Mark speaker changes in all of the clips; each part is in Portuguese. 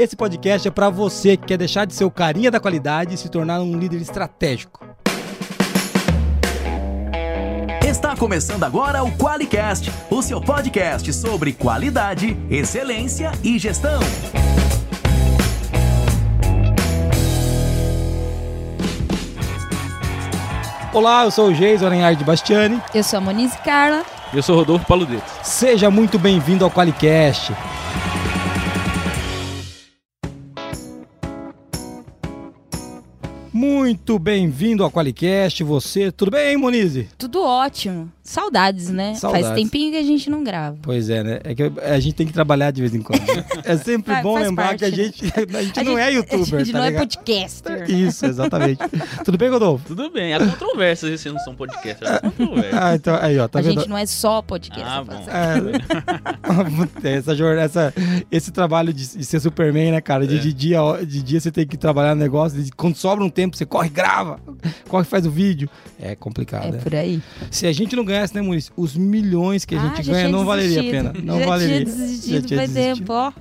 Speaker 1: Esse podcast é para você que quer deixar de ser o carinha da qualidade e se tornar um líder estratégico.
Speaker 2: Está começando agora o QualiCast, o seu podcast sobre qualidade, excelência e gestão.
Speaker 1: Olá, eu sou o Geis Orenhard Bastiani.
Speaker 3: Eu sou a Monize Carla.
Speaker 4: E eu sou Rodolfo Paludeto.
Speaker 1: Seja muito bem-vindo ao QualiCast. Muito bem-vindo ao Qualicast, você. Tudo bem, Monize?
Speaker 3: Tudo ótimo. Saudades, né?
Speaker 1: Saudades.
Speaker 3: Faz tempinho que a gente não grava.
Speaker 1: Pois é, né? É que a gente tem que trabalhar de vez em quando. né? É sempre bom
Speaker 3: faz
Speaker 1: lembrar
Speaker 3: parte,
Speaker 1: que a
Speaker 3: né?
Speaker 1: gente, a gente não é youtuber,
Speaker 3: A gente
Speaker 1: tá
Speaker 3: não é
Speaker 1: ligado?
Speaker 3: podcaster. né?
Speaker 1: Isso, exatamente. Tudo bem, Rodolfo?
Speaker 4: Tudo bem, há controvérsias se não são podcasts. Há controvérsias.
Speaker 1: Ah, então, aí, ó, tá
Speaker 3: a
Speaker 1: vendo?
Speaker 3: gente não é só podcast.
Speaker 4: Ah, bom.
Speaker 1: É, essa, jornada, essa, esse trabalho de, de ser Superman, né, cara? De,
Speaker 4: É.
Speaker 1: de dia, de dia você tem que trabalhar no negócio, de- quando sobra um tempo, você corre, grava, corre, faz o vídeo. É complicado,
Speaker 3: É
Speaker 1: né?
Speaker 3: por aí.
Speaker 1: Se a gente não ganhasse, né, Muniz? Os milhões que a
Speaker 3: Ah,
Speaker 1: gente
Speaker 3: já
Speaker 1: ganha não valeria a
Speaker 3: desistido.
Speaker 1: pena. Não
Speaker 3: já
Speaker 1: valeria.
Speaker 3: Tinha desistido
Speaker 1: Já tinha desistido.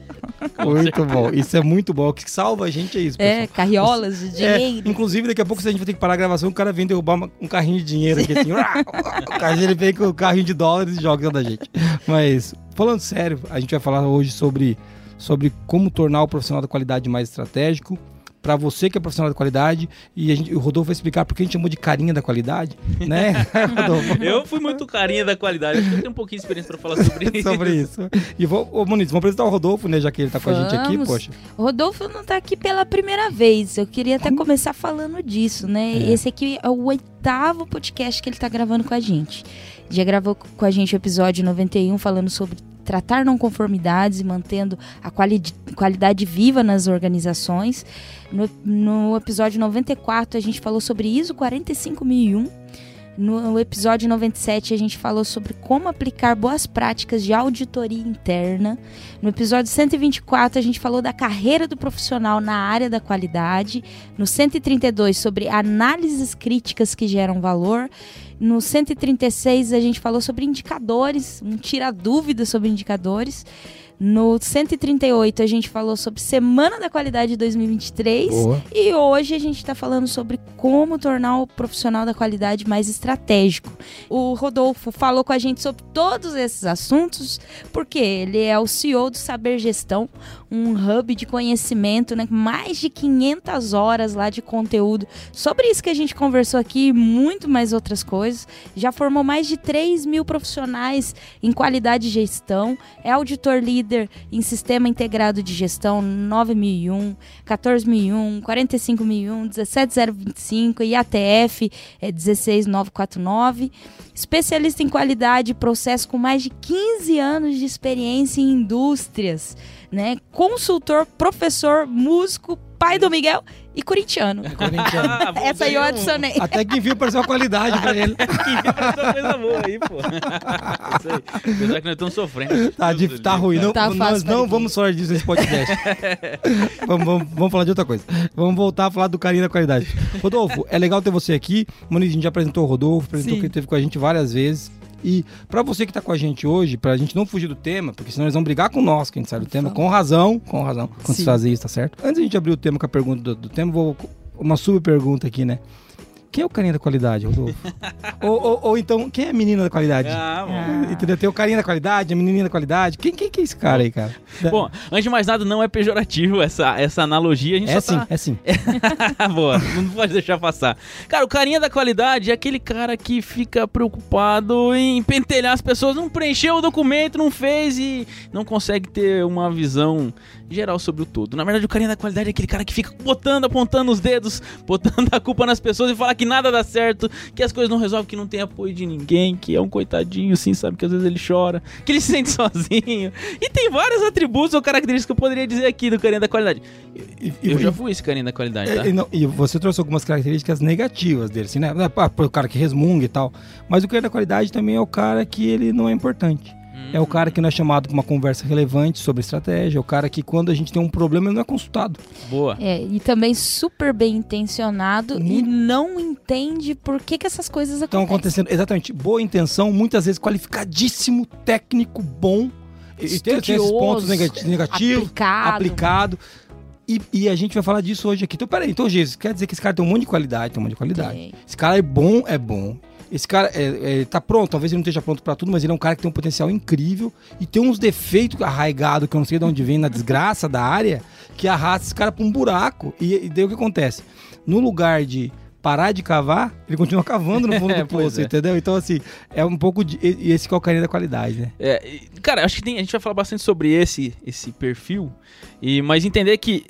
Speaker 1: Muito bom. Isso é muito bom. O que salva a gente é isso, pessoal.
Speaker 3: É, carriolas de
Speaker 1: É,
Speaker 3: dinheiro.
Speaker 1: inclusive, daqui a pouco, se a gente vai ter que parar a gravação, o cara vem derrubar uma- um carrinho de dinheiro aqui, assim. o cara ele vem com o carrinho de dólares e joga da gente. Mas, falando sério, a gente vai falar hoje sobre, sobre como tornar o profissional da qualidade mais estratégico. Pra você que é profissional da qualidade, e a gente, o Rodolfo vai explicar porque a gente chamou de carinha da qualidade, né?
Speaker 4: Eu fui muito carinha da qualidade, acho que eu tenho um pouquinho de experiência pra falar sobre isso.
Speaker 1: sobre isso. E vou, ô, Muniz, vamos apresentar o Rodolfo, né, já que ele tá com a gente aqui,
Speaker 3: Vamos.
Speaker 1: poxa.
Speaker 3: O Rodolfo não tá aqui pela primeira vez. Eu queria até começar falando disso, né?
Speaker 1: É.
Speaker 3: Esse aqui é o oitavo podcast que ele tá gravando com a gente. Já gravou com a gente o episódio 91 falando sobre tratar não conformidades e mantendo a quali qualidade viva nas organizações. No, no episódio 94 a gente falou sobre ISO 45001. No episódio 97 a gente falou sobre como aplicar boas práticas de auditoria interna. No episódio 124, a gente falou da carreira do profissional na área da qualidade. No 132, sobre análises críticas que geram valor. No 136, a gente falou sobre indicadores, um tira dúvidas sobre indicadores. No 138, a gente falou sobre Semana da Qualidade 2023.
Speaker 1: Boa.
Speaker 3: E hoje a gente está falando sobre como tornar o profissional da qualidade mais estratégico. O Rodolfo falou com a gente sobre todos esses assuntos, porque ele é o CEO do Saber Gestão, um hub de conhecimento, né? Mais de 500 horas lá de conteúdo sobre isso que a gente conversou aqui e muito mais outras coisas. Já formou mais de 3 mil profissionais em qualidade de gestão, é auditor líder em Sistema Integrado de Gestão 9001, 14001, 45001, 17025 e ATF é 16949. Especialista em qualidade e processo com mais de 15 anos de experiência em indústrias, né? Consultor, professor, músico, pai do Miguel e corintiano.
Speaker 1: Corintiano.
Speaker 4: Ah, bom,
Speaker 3: Essa aí eu
Speaker 4: um-
Speaker 3: adicionei.
Speaker 1: Até que viu pareceu uma qualidade pra ele.
Speaker 4: Que essa coisa boa aí, pô. Isso aí. Apesar que nós estamos sofrendo.
Speaker 1: Tá,
Speaker 4: do
Speaker 1: tá ruim. Não,
Speaker 3: Tá
Speaker 1: nós não
Speaker 3: ninguém.
Speaker 1: vamos falar disso nesse podcast. vamos, vamos- vamos falar de outra coisa. Vamos voltar a falar do carinho da qualidade. Rodolfo, é legal ter você aqui. Moniz, a gente já apresentou o Rodolfo, apresentou
Speaker 3: Sim.
Speaker 1: que ele esteve com a gente várias vezes. E pra você que tá com a gente hoje, pra gente não fugir do tema, porque senão eles vão brigar com nós, que a gente sabe do tema, com razão, com razão, quando
Speaker 3: Sim.
Speaker 1: se fazer isso, tá certo? Antes da gente abrir o tema com a pergunta do, do tema, vou uma sub pergunta aqui, né? Quem é o carinha da qualidade, Rodolfo? ou, ou- ou então, quem é a menina da qualidade?
Speaker 4: Ah, bom.
Speaker 3: Ah.
Speaker 1: Entendeu? Tem o carinha da qualidade, a menininha da qualidade. Quem, quem que é esse cara aí, cara?
Speaker 4: Bom, antes de mais nada, não é pejorativo essa, essa analogia. A gente
Speaker 1: é
Speaker 4: só
Speaker 1: sim,
Speaker 4: tá...
Speaker 1: é sim.
Speaker 4: Boa, não pode deixar passar. Cara, o carinha da qualidade é aquele cara que fica preocupado em pentelhar as pessoas, não preencheu o documento, não fez e não consegue ter uma visão geral sobre o todo. Na verdade, o carinha da qualidade é aquele cara que fica botando, apontando os dedos, botando a culpa nas pessoas e fala que nada dá certo, que as coisas não resolvem, que não tem apoio de ninguém, que é um coitadinho, assim, sabe? Que às vezes ele chora, que ele se sente sozinho. E tem vários atributos ou características que eu poderia dizer aqui do carinha da qualidade.
Speaker 1: E, e-
Speaker 4: Eu já fui esse carinha da qualidade, tá?
Speaker 1: e- não- e você trouxe algumas características negativas dele, assim, né? Ah, o cara que resmunga e tal. Mas o carinha da qualidade também é o cara que ele não é importante. É o cara que não é chamado para uma conversa relevante sobre estratégia. É o cara que, quando a gente tem um problema, ele não é consultado.
Speaker 4: Boa.
Speaker 3: É, e também super bem intencionado e não entende por que, que essas coisas
Speaker 1: Estão
Speaker 3: acontecem.
Speaker 1: acontecendo, exatamente, boa intenção, muitas vezes qualificadíssimo, técnico, bom. E, e tem, esses pontos negati- negativos,
Speaker 3: aplicado.
Speaker 1: aplicado. E, e a gente vai falar disso hoje aqui. Então, peraí, então, Jesus, quer dizer que esse cara tem um monte de qualidade, tem um monte de qualidade.
Speaker 3: Tem.
Speaker 1: Esse cara é bom, é bom. Esse cara é, é, tá pronto, talvez ele não esteja pronto pra tudo, mas ele é um cara que tem um potencial incrível e tem uns defeitos arraigados que eu não sei de onde vem, na desgraça da área, que arrasta esse cara pra um buraco. E, e daí o que acontece? No lugar de parar de cavar, ele continua cavando no fundo
Speaker 4: É,
Speaker 1: do
Speaker 4: pois
Speaker 1: poço,
Speaker 4: é.
Speaker 1: entendeu? Então, assim, é um pouco de. Esse é carinho da qualidade, né?
Speaker 4: É, cara, acho que tem- a gente vai falar bastante sobre esse, esse perfil, e, mas entender que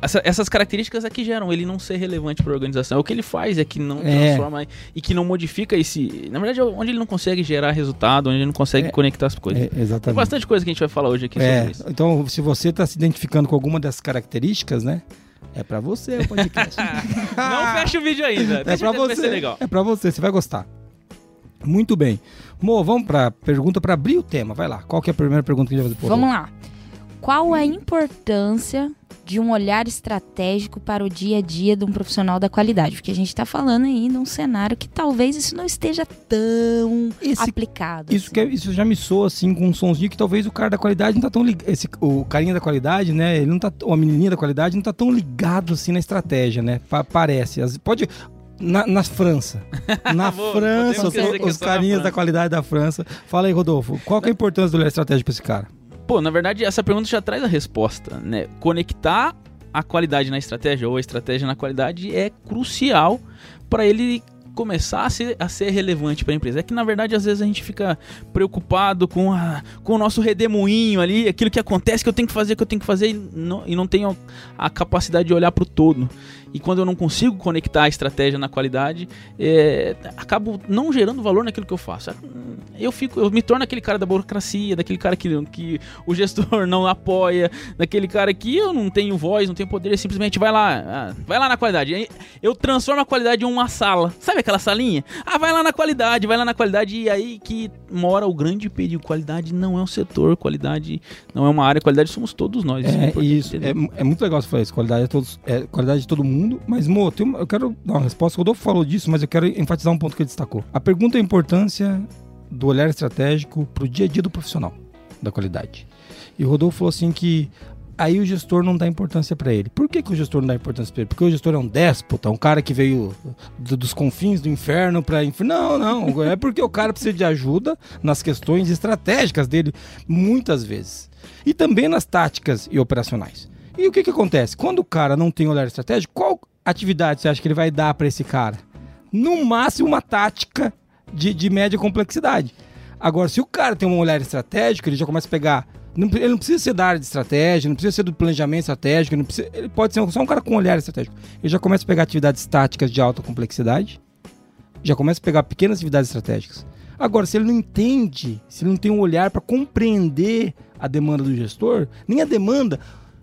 Speaker 4: essa- essas características é que geram ele não ser relevante para a organização. O que ele faz é que não
Speaker 1: É.
Speaker 4: transforma e que não modifica esse. Na verdade, é onde ele não consegue gerar resultado, onde ele não consegue
Speaker 1: É.
Speaker 4: conectar as coisas.
Speaker 1: É,
Speaker 4: Tem
Speaker 1: exatamente.
Speaker 4: bastante coisa que a gente vai falar hoje aqui
Speaker 1: É,
Speaker 4: sobre isso.
Speaker 1: então, se você está se identificando com alguma dessas características, né? É pra você o podcast.
Speaker 4: Não fecha o vídeo ainda.
Speaker 1: É
Speaker 4: Tem
Speaker 1: pra
Speaker 4: ser
Speaker 1: você.
Speaker 4: legal.
Speaker 1: É pra você, você vai gostar. Muito bem. Mo, vamos pra pergunta pra abrir o tema. Vai lá. Qual que é a primeira pergunta que a gente vai fazer?
Speaker 3: Vamos lá. Qual a importância de um olhar estratégico para o dia a dia de um profissional da qualidade? Porque a gente está falando aí num cenário que talvez isso não esteja tão
Speaker 1: Esse-
Speaker 3: aplicado.
Speaker 1: Isso,
Speaker 3: assim.
Speaker 1: que é- isso já me soa assim com um sonzinho que talvez o cara da qualidade não tá tão ligado. Esse, o carinha da qualidade, né? Ele não tá. Ou a menininha da qualidade não tá tão ligado assim na estratégia, né? Pa- parece. As- pode. Na, na França. Na França, os,
Speaker 4: é
Speaker 1: os carinhas
Speaker 4: França.
Speaker 1: da qualidade da França. Fala aí, Rodolfo. Qual que é a importância do olhar estratégico pra esse cara?
Speaker 4: Pô, na verdade, essa pergunta já traz a resposta, né? Conectar a qualidade na estratégia ou a estratégia na qualidade é crucial para ele começar a ser, a ser relevante para a empresa. É que, na verdade, às vezes a gente fica preocupado com, a- com o nosso redemoinho ali, aquilo que acontece que eu tenho que fazer, que eu tenho que fazer, e não, e não tenho a capacidade de olhar para o todo. E quando eu não consigo conectar a estratégia na qualidade, é, acabo não gerando valor naquilo que eu faço. Eu fico, eu me torno aquele cara da burocracia, daquele cara que, que o gestor não apoia, daquele cara que eu não tenho voz, não tenho poder, ele simplesmente vai lá, ah, vai lá na qualidade. Eu transformo a qualidade em uma sala. Sabe aquela salinha? Ah, vai lá na qualidade, vai lá na qualidade e aí que mora o grande perigo. Qualidade não é um setor, qualidade não é uma área, qualidade somos todos nós. é
Speaker 1: É
Speaker 4: importante
Speaker 1: isso. É, é muito legal você falar isso. Qualidade, é todos, é qualidade de todo mundo. Mas, Mo, uma- eu quero dar uma resposta. O Rodolfo falou disso, mas eu quero enfatizar um ponto que ele destacou. A pergunta é a importância do olhar estratégico pro dia a dia do profissional da qualidade. E o Rodolfo falou assim que aí o gestor não dá importância pra ele. Por que, que o gestor não dá importância pra ele? Porque o gestor é um déspota, um cara que veio do- dos confins do inferno inferno. Não, não. É porque o cara precisa de ajuda nas questões estratégicas dele, muitas vezes. E também nas táticas e operacionais. E o que, que acontece? Quando o cara não tem olhar estratégico, qual atividade você acha que ele vai dar pra esse cara? No máximo, uma tática de, de média complexidade. Agora, se o cara tem um olhar estratégico, ele já começa a pegar. não- ele não precisa ser da área de estratégia, não precisa ser do planejamento estratégico, não precisa- ele pode ser só um cara com olhar estratégico. Ele já começa a pegar atividades táticas de alta complexidade, já começa a pegar pequenas atividades estratégicas. Agora, se ele não entende, se ele não tem um olhar para compreender a demanda do gestor, nem a demanda,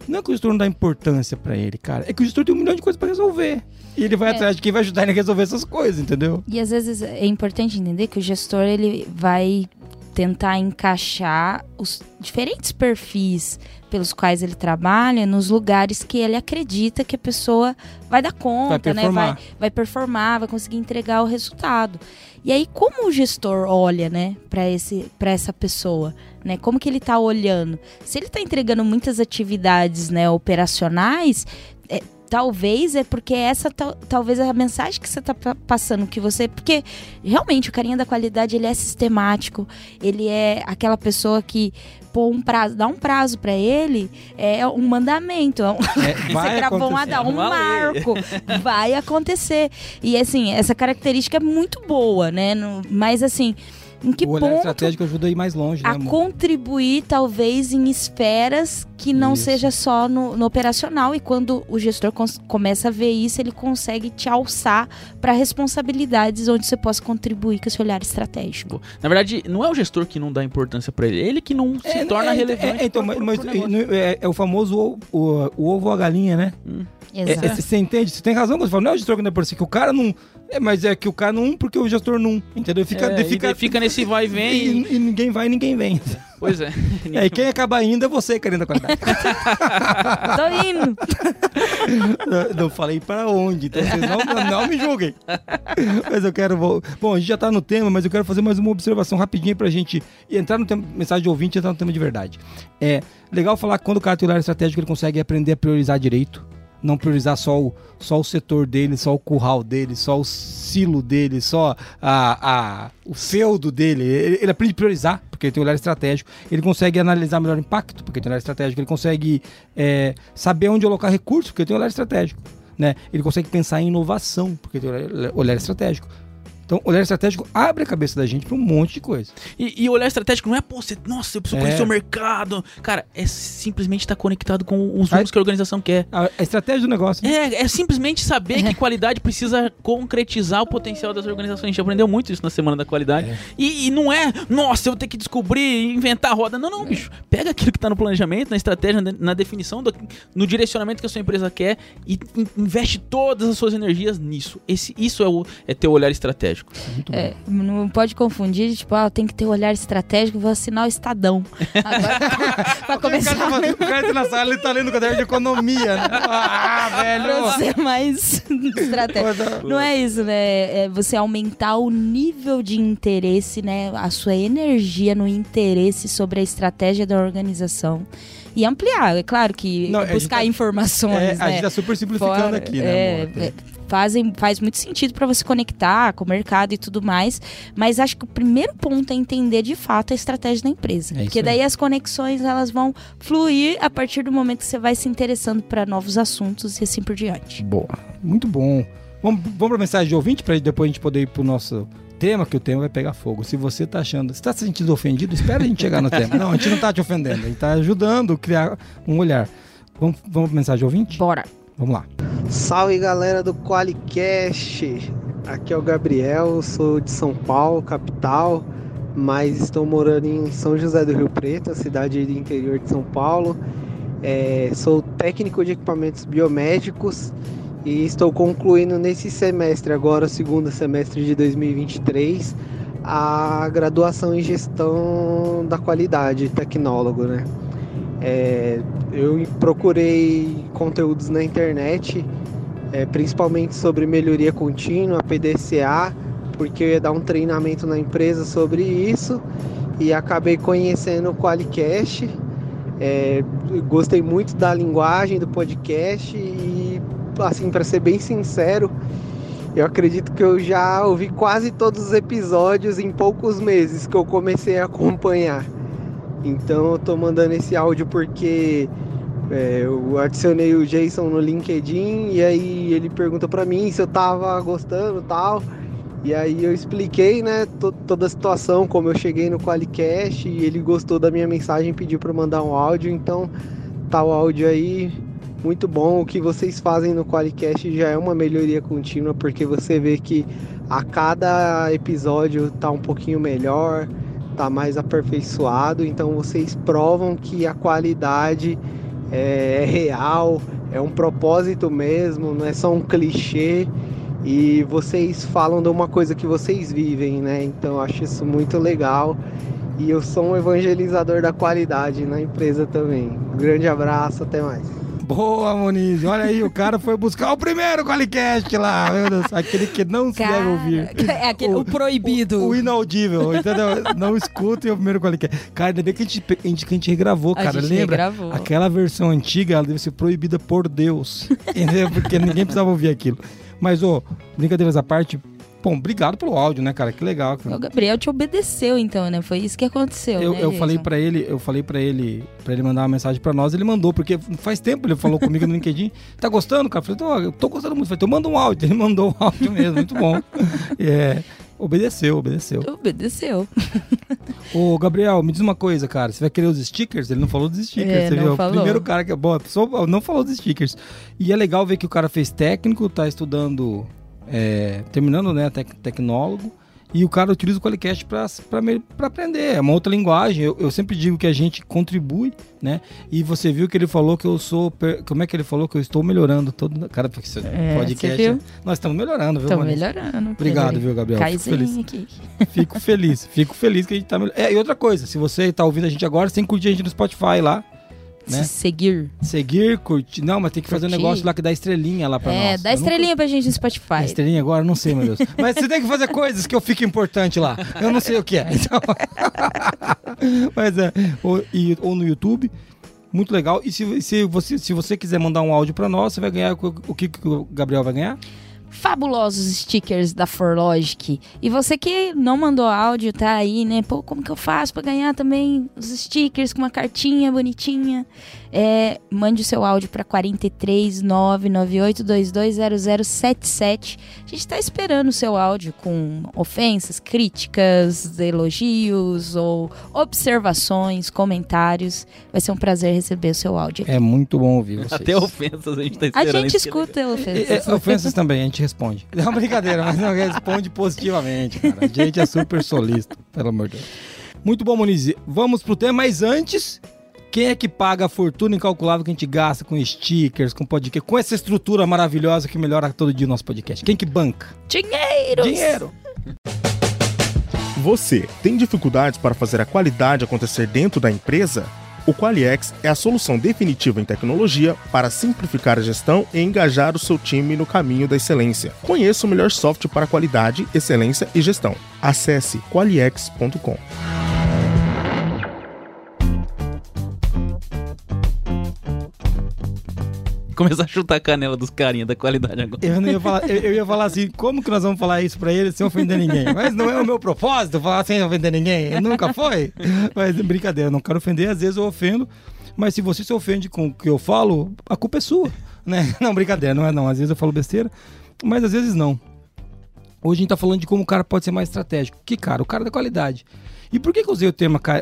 Speaker 1: não é que o gestor não dá importância para ele, cara, é que o gestor tem um milhão de coisas para resolver. E ele vai
Speaker 3: É.
Speaker 1: atrás de quem vai ajudar ele a resolver essas coisas, entendeu?
Speaker 3: E às vezes é importante entender que o gestor ele vai tentar encaixar os diferentes perfis pelos quais ele trabalha nos lugares que ele acredita que a pessoa vai dar conta, né?
Speaker 1: performar.
Speaker 3: Vai, vai performar, vai conseguir entregar o resultado. E aí como o gestor olha, né, para esse para essa pessoa, né? Como que ele tá olhando? Se ele tá entregando muitas atividades, né, operacionais, é, talvez é porque essa tal- talvez é a mensagem que você tá pa- passando que você porque realmente o carinha da qualidade ele é sistemático ele é aquela pessoa que pô um prazo dá um prazo pra ele é um mandamento é um,
Speaker 1: É,
Speaker 3: você gravou um um marco vai acontecer e assim essa característica é muito boa né mas assim em que
Speaker 1: o olhar
Speaker 3: ponto
Speaker 1: estratégico ajuda a ir mais longe, né,
Speaker 3: a
Speaker 1: amor?
Speaker 3: contribuir talvez em esferas que não
Speaker 1: Isso.
Speaker 3: seja só no, no operacional e quando o gestor começa a ver isso ele consegue te alçar para responsabilidades onde você possa contribuir com esse olhar estratégico.
Speaker 4: Na verdade, não é o gestor que não dá importância para ele, é ele que não se
Speaker 1: É,
Speaker 4: torna
Speaker 1: é,
Speaker 4: relevante.
Speaker 1: é, então,
Speaker 4: pro-
Speaker 1: mas,
Speaker 4: pro-
Speaker 1: mas
Speaker 4: pro
Speaker 1: é, é o famoso o, o- o ovo ou a galinha, né? É, é, você entende? Você tem razão quando você fala, não é o gestor que não é por si, que o cara não. É, mas é que o cara não, porque o gestor não. Entendeu? Fica,
Speaker 4: É,
Speaker 1: fica,
Speaker 4: daí fica nesse vai e vem.
Speaker 1: E, e ninguém vai, ninguém vem.
Speaker 4: Pois é.
Speaker 1: É, e quem acaba indo é você, querendo a qualidade.
Speaker 3: Tô indo.
Speaker 1: não, não falei para onde, então vocês não, não me julguem. Mas eu quero. Bom, a gente já tá no tema, mas eu quero fazer mais uma observação rapidinha pra gente entrar no tema, mensagem de ouvinte e entrar no tema de verdade. É legal falar que quando o cara tem o olhar estratégico, ele consegue aprender a priorizar direito não priorizar só o, só o setor dele, só o curral dele, só o silo dele, só a, a, o feudo dele. Ele, ele aprende a priorizar, porque ele tem um olhar estratégico. Ele consegue analisar melhor o impacto, porque ele tem um olhar estratégico. Ele consegue é, saber onde alocar recursos, porque ele tem um olhar estratégico. Né? Ele consegue pensar em inovação, porque ele tem um olhar estratégico. Então, olhar estratégico abre a cabeça da gente para um monte de coisa.
Speaker 4: E, e olhar estratégico não é, pô, você, nossa, eu preciso é. conhecer o mercado. Cara, é simplesmente estar tá conectado com os números que a organização quer.
Speaker 1: A, a estratégia do negócio.
Speaker 4: Né? É, é simplesmente saber é. que qualidade precisa concretizar o potencial das organizações. A gente aprendeu muito isso na Semana da Qualidade. É. E, e, não é, nossa, eu vou ter que descobrir, inventar a roda. Não, não, bicho. Pega aquilo que está no planejamento, na estratégia, na definição, do, no direcionamento que a sua empresa quer e investe todas as suas energias nisso. Esse, isso é, o, é ter o olhar estratégico
Speaker 3: É, não pode confundir, tipo, ah, tem que ter um olhar estratégico, vou assinar o Estadão. Agora, pra começar...
Speaker 1: O cara, tá, o cara tá na sala, ele tá lendo o caderno de economia, né? Ah, velho!
Speaker 3: Pra ser mais estratégico. Não é isso, né? É você aumentar o nível de interesse, né? A sua energia no interesse sobre a estratégia da organização e ampliar. É claro que Não, buscar tá, informações. É,
Speaker 1: né? A gente tá super simplificando Fora, aqui, né? É, é,
Speaker 3: fazem, faz muito sentido para você conectar com o mercado e tudo mais. Mas acho que o primeiro ponto é entender de fato a estratégia da empresa. É porque daí as conexões elas vão fluir a partir do momento que você vai se interessando para novos assuntos e assim por diante.
Speaker 1: Boa, muito bom. Vamos, vamos para a mensagem de ouvinte para depois a gente poder ir para o nosso tema, que o tema vai pegar fogo. Se você está achando, está se sentindo ofendido, espera a gente chegar no tema. Não, a gente não está te ofendendo, a gente está ajudando a criar um olhar. Vamos, vamos para mensagem de ouvinte?
Speaker 3: Bora.
Speaker 1: Vamos lá.
Speaker 5: Salve galera do Qualicast. Aqui é o Gabriel, sou de São Paulo, capital, mas estou morando em São José do Rio Preto, cidade do interior de São Paulo. É, sou técnico de equipamentos biomédicos e estou concluindo nesse semestre, agora, segundo semestre de 2023, a graduação em gestão da qualidade, tecnólogo, né? É, eu procurei conteúdos na internet, é, principalmente sobre melhoria contínua, PDCA, porque eu ia dar um treinamento na empresa sobre isso e acabei conhecendo o Qualicast. É, gostei muito da linguagem do podcast e, assim, para ser bem sincero, eu acredito que eu já ouvi quase todos os episódios em poucos meses que eu comecei a acompanhar. Então eu tô mandando esse áudio porque é, eu adicionei o Jason no LinkedIn e aí ele perguntou para mim se eu tava gostando tal. E aí eu expliquei, né, toda a situação, como eu cheguei no Qualicast e ele gostou da minha mensagem, pediu para mandar um áudio, então tá o áudio aí muito bom. O que vocês fazem no Qualicast já é uma melhoria contínua, porque você vê que a cada episódio tá um pouquinho melhor, tá mais aperfeiçoado, então vocês provam que a qualidade é, é real, é um propósito mesmo, não é só um clichê. E vocês falam de uma coisa que vocês vivem, né? Então eu acho isso muito legal. E eu sou um evangelizador da qualidade na empresa também. Grande abraço, até mais.
Speaker 1: Boa, Moniz. Olha aí, o cara foi buscar o primeiro Qualicast lá. Meu Deus, aquele que não cara, se deve ouvir.
Speaker 3: É aquele, o, o proibido.
Speaker 1: O, o, inaudível, entendeu? Não escutem o primeiro Qualicast. Cara, ainda bem que a gente, a gente, que a gente regravou, cara. Gente Lembra? Regravou. Aquela versão antiga, ela deve ser proibida por Deus. Entendeu? Porque ninguém precisava ouvir aquilo. Mas, ô, brincadeiras à parte, Bom, obrigado pelo áudio, né, cara? Que legal.
Speaker 3: O Gabriel te obedeceu, então, né? Foi isso que aconteceu.
Speaker 1: Eu,
Speaker 3: né,
Speaker 1: eu falei para ele, eu falei para ele, para ele mandar uma mensagem para nós, ele mandou, porque faz tempo ele falou comigo no LinkedIn. Tá gostando, cara? Eu falei, tô, eu tô gostando muito. Eu falei, então manda um áudio. Ele mandou um áudio mesmo, muito bom. É, obedeceu, obedeceu.
Speaker 3: Obedeceu.
Speaker 1: Ô, Gabriel, me diz uma coisa, cara. Você vai querer os stickers? Ele não falou dos stickers, é, você viu? Falou. O primeiro cara que. Bom, a pessoa não falou dos stickers. E é legal ver que o cara fez técnico, tá estudando é, terminando, né, tec tecnólogo, e o cara utiliza o Qualicast para aprender. É uma outra linguagem. Eu, eu, sempre digo que a gente contribui, né? E você viu que ele falou que eu sou. Como é que ele falou que eu estou melhorando todo. Cara, porque você é, podcast. Você nós estamos melhorando, viu,
Speaker 3: Estamos melhorando.
Speaker 1: Obrigado, viu, Gabriel? Fico feliz. Aqui. Fico feliz. Fico feliz que a gente está melhorando. É, e outra coisa, se você está ouvindo a gente agora, que curtir a gente no Spotify lá né?
Speaker 3: Se seguir.
Speaker 1: Seguir, curtir. Não, mas tem que fazer um
Speaker 3: Curtir.
Speaker 1: negócio lá que dá estrelinha lá pra
Speaker 3: é,
Speaker 1: nós.
Speaker 3: dá
Speaker 1: Eu
Speaker 3: estrelinha pra gente no
Speaker 1: Dá
Speaker 3: Spotify.
Speaker 1: estrelinha agora? Não sei, meu Deus. Mas você tem que fazer coisas que eu fique importante lá. Eu não sei o que é. Então... mas é. Ou, e- ou no YouTube. Muito legal. E se, se, você, se você quiser mandar um áudio pra nós, você vai ganhar o, o que, que o Gabriel vai ganhar?
Speaker 3: Fabulosos stickers da Forlogic. E você que não mandou áudio, tá aí, né? Pô, como que eu faço pra ganhar também os stickers com uma cartinha bonitinha? É, mande o seu áudio pra 43998220077. A gente tá esperando o seu áudio com ofensas, críticas, elogios ou observações, comentários. Vai ser um prazer receber o seu áudio.
Speaker 1: É muito bom ouvir vocês.
Speaker 4: Até ofensas a gente tá
Speaker 3: A
Speaker 4: esperando.
Speaker 3: gente
Speaker 4: é legal.
Speaker 3: escuta
Speaker 1: É,
Speaker 3: ofensas.
Speaker 1: é, ofensas também, a gente responde. É uma brincadeira, mas não responde positivamente, cara. A gente é super solista, pelo amor de Deus. Muito bom, Moniz. Vamos pro tema, mas antes, quem é que paga a fortuna incalculável que a gente gasta com stickers, com podcast, com essa estrutura maravilhosa que melhora todo dia o nosso podcast? Quem que banca?
Speaker 3: Dinheiros!
Speaker 1: Dinheiro.
Speaker 6: Você tem dificuldades para fazer a qualidade acontecer dentro da empresa? O Qualiex é a solução definitiva em tecnologia para simplificar a gestão e engajar o seu time no caminho da excelência. Conheça o melhor software para qualidade, excelência e gestão. Acesse qualiex.com.
Speaker 4: Começar a chutar a canela dos carinha da qualidade agora.
Speaker 1: Eu, não ia falar, eu, eu ia falar assim, como que nós vamos falar isso pra ele sem ofender ninguém? Mas não é o meu propósito falar sem ofender ninguém. Nunca foi. Mas brincadeira, não quero ofender, às vezes eu ofendo. Mas se você se ofende com o que eu falo, a culpa é sua. Né? Não, brincadeira, não é não. Às vezes eu falo besteira, mas às vezes não. Hoje a gente tá falando de como o cara pode ser mais estratégico. Que cara? O cara da qualidade. E por que, que eu usei o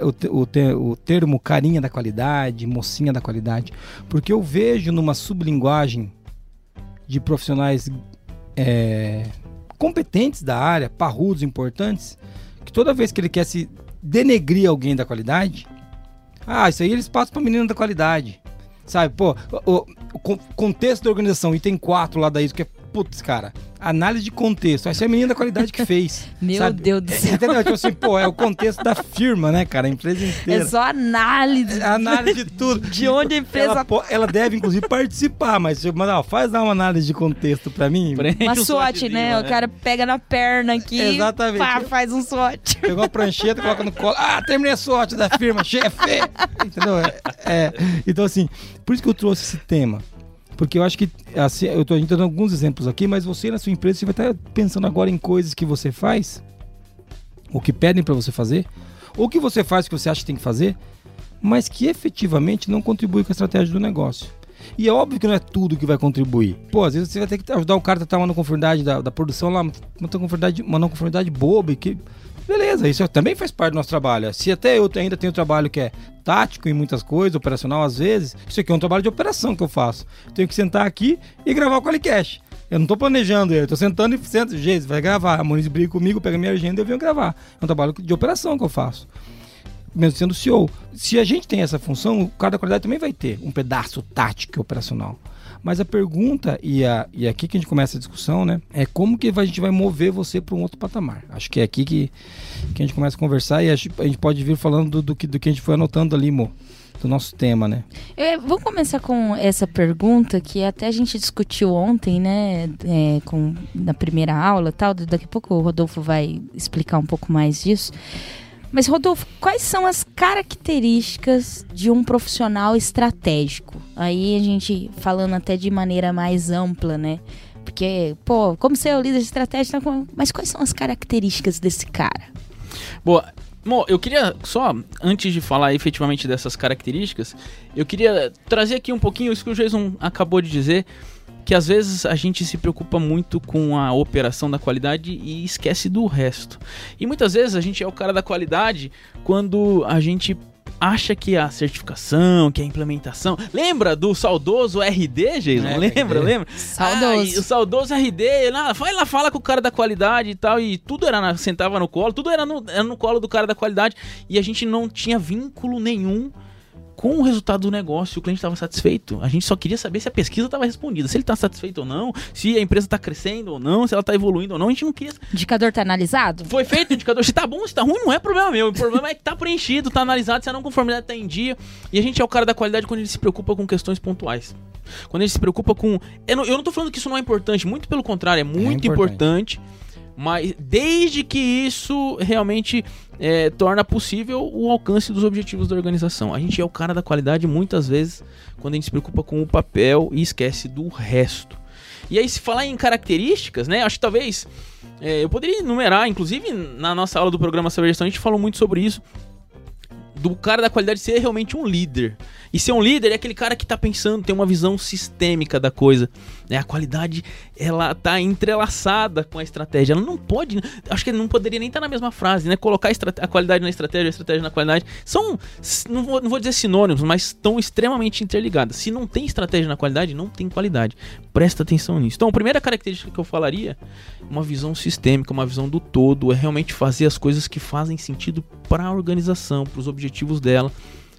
Speaker 1: o, te- o te- o termo carinha da qualidade, mocinha da qualidade? Porque eu vejo numa sublinguagem de profissionais é, competentes da área, parrudos, importantes, que toda vez que ele quer se denegrir alguém da qualidade, ah, isso aí eles passam pra menina da qualidade. Sabe, pô, o, o con- contexto da organização, item 4 lá da ISO, que é, putz, cara, análise de contexto. Essa é a menina da qualidade que fez.
Speaker 3: Meu
Speaker 1: sabe?
Speaker 3: Deus do céu.
Speaker 1: Entendeu? Tipo assim, pô, é o contexto da firma, né, cara? A empresa inteira.
Speaker 3: É só análise.
Speaker 1: É análise de tudo.
Speaker 3: De onde a empresa-
Speaker 1: Ela, ela deve, inclusive, participar, mas, tipo, mas ó, faz dar uma análise de contexto pra mim.
Speaker 4: Prende
Speaker 3: Uma
Speaker 4: um
Speaker 3: SWOT, né? O cara pega na perna aqui.
Speaker 1: Exatamente.
Speaker 3: Pá, faz um SWOT.
Speaker 1: Pegou a prancheta, coloca no colo. Ah, terminei a sorte da firma, chefe! Entendeu? É, é. Então, assim, por isso que eu trouxe esse tema. Porque eu acho que, assim, eu gente tá dando alguns exemplos aqui, mas você na sua empresa, você vai estar pensando agora em coisas que você faz, ou que pedem pra você fazer, ou que você faz que você acha que tem que fazer, mas que efetivamente não contribui com a estratégia do negócio. E é óbvio que não é tudo que vai contribuir. Pô, às vezes você vai ter que ajudar o cara a estar uma não conformidade da, da produção lá, uma não conformidade, uma não conformidade boba que. Beleza, isso também faz parte do nosso trabalho. Se até eu ainda tenho trabalho que é tático em muitas coisas, operacional às vezes, isso aqui é um trabalho de operação que eu faço. Tenho que sentar aqui e gravar o Qualicast. Eu não tô planejando eu tô sentando e sento, gente, vai gravar. A Moniz briga comigo, pega minha agenda e eu venho gravar. É um trabalho de operação que eu faço mesmo sendo CEO. Se a gente tem essa função, o cara da qualidade também vai ter um pedaço tático e operacional. Mas a pergunta, e, a, e aqui que a gente começa a discussão, né? É como que a gente vai mover você para um outro patamar. Acho que é aqui que, que a gente começa a conversar e a gente, pode vir falando do, do, que, do que a gente foi anotando ali, Mo, do nosso tema, né?
Speaker 3: É, vamos começar com essa pergunta que até a gente discutiu ontem, né? é, com, na primeira aula tal. Daqui a pouco o Rodolfo vai explicar um pouco mais disso. Mas, Rodolfo, quais são as características de um profissional estratégico? Aí a gente falando até de maneira mais ampla, né? Porque, pô, como ser o líder de estratégia, tá mas quais são as características desse cara?
Speaker 4: Boa. Mo, eu queria só, antes de falar efetivamente dessas características, eu queria trazer aqui um pouquinho isso que o Jason acabou de dizer, que às vezes a gente se preocupa muito com a operação da qualidade e esquece do resto. E muitas vezes a gente é o cara da qualidade quando a gente acha que a certificação, que a implementação. Lembra do saudoso RD, Jason?
Speaker 1: É,
Speaker 4: lembra,
Speaker 1: RD.
Speaker 4: lembra?
Speaker 3: Saudoso.
Speaker 4: Ah, o saudoso RD, lá, vai lá, fala com o cara da qualidade e tal, e tudo era na, sentava no colo, tudo era no, era no colo do cara da qualidade, e a gente não tinha vínculo nenhum com o resultado do negócio, o cliente estava satisfeito. A gente só queria saber se a pesquisa estava respondida, se ele está satisfeito ou não, se a empresa está crescendo ou não, se ela está evoluindo ou não. A gente não queria.
Speaker 3: O indicador tá analisado?
Speaker 4: Foi feito o indicador. Se tá bom, se tá ruim, não é problema meu. O problema é que tá preenchido, tá analisado, se a não conformidade tá em dia. E a gente é o cara da qualidade quando ele se preocupa com questões pontuais. Quando ele se preocupa com. Eu não, eu não tô falando que isso não é importante, muito pelo contrário, é muito
Speaker 1: importante.
Speaker 4: importante. Mas desde que isso realmente é, torna possível o alcance dos objetivos da organização. A gente é o cara da qualidade muitas vezes quando a gente se preocupa com o papel e esquece do resto. E aí, se falar em características, né? Acho que talvez é, eu poderia enumerar, inclusive na nossa aula do programa Saber Gestão, a gente falou muito sobre isso. Do cara da qualidade ser realmente um líder. E ser um líder é aquele cara que tá pensando, tem uma visão sistêmica da coisa. Né? A qualidade, ela tá entrelaçada com a estratégia. Ela não pode. Acho que não poderia nem estar na mesma frase, né? Colocar a, qualidade na estratégia, a estratégia na qualidade. São, não vou, não vou dizer sinônimos, mas estão extremamente interligadas. Se não tem estratégia na qualidade, não tem qualidade. Presta atenção nisso. Então, a primeira característica que eu falaria, uma visão sistêmica, uma visão do todo, é realmente fazer as coisas que fazem sentido para a organização, para os objetivos dela,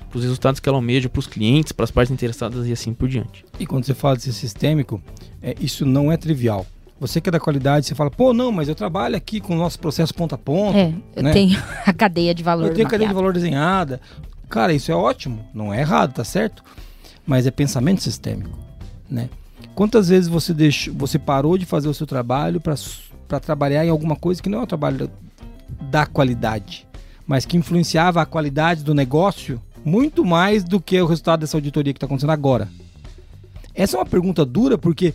Speaker 4: para os resultados que ela almeja, para os clientes, para as partes interessadas e assim por diante.
Speaker 1: E quando você fala de ser sistêmico, é, isso não é trivial. Você que é da qualidade, você fala, pô, não, mas eu trabalho aqui com o nosso processo ponta a ponta.
Speaker 3: É, eu
Speaker 1: né?
Speaker 3: tenho a cadeia de valor.
Speaker 1: Eu tenho cadeia de valor desenhada. Cara, isso é ótimo, não é errado, tá certo? Mas é pensamento sistêmico, né? Quantas vezes você deixou, você parou de fazer o seu trabalho para trabalhar em alguma coisa que não é o trabalho da qualidade, mas que influenciava a qualidade do negócio muito mais do que o resultado dessa auditoria que está acontecendo agora? Essa é uma pergunta dura porque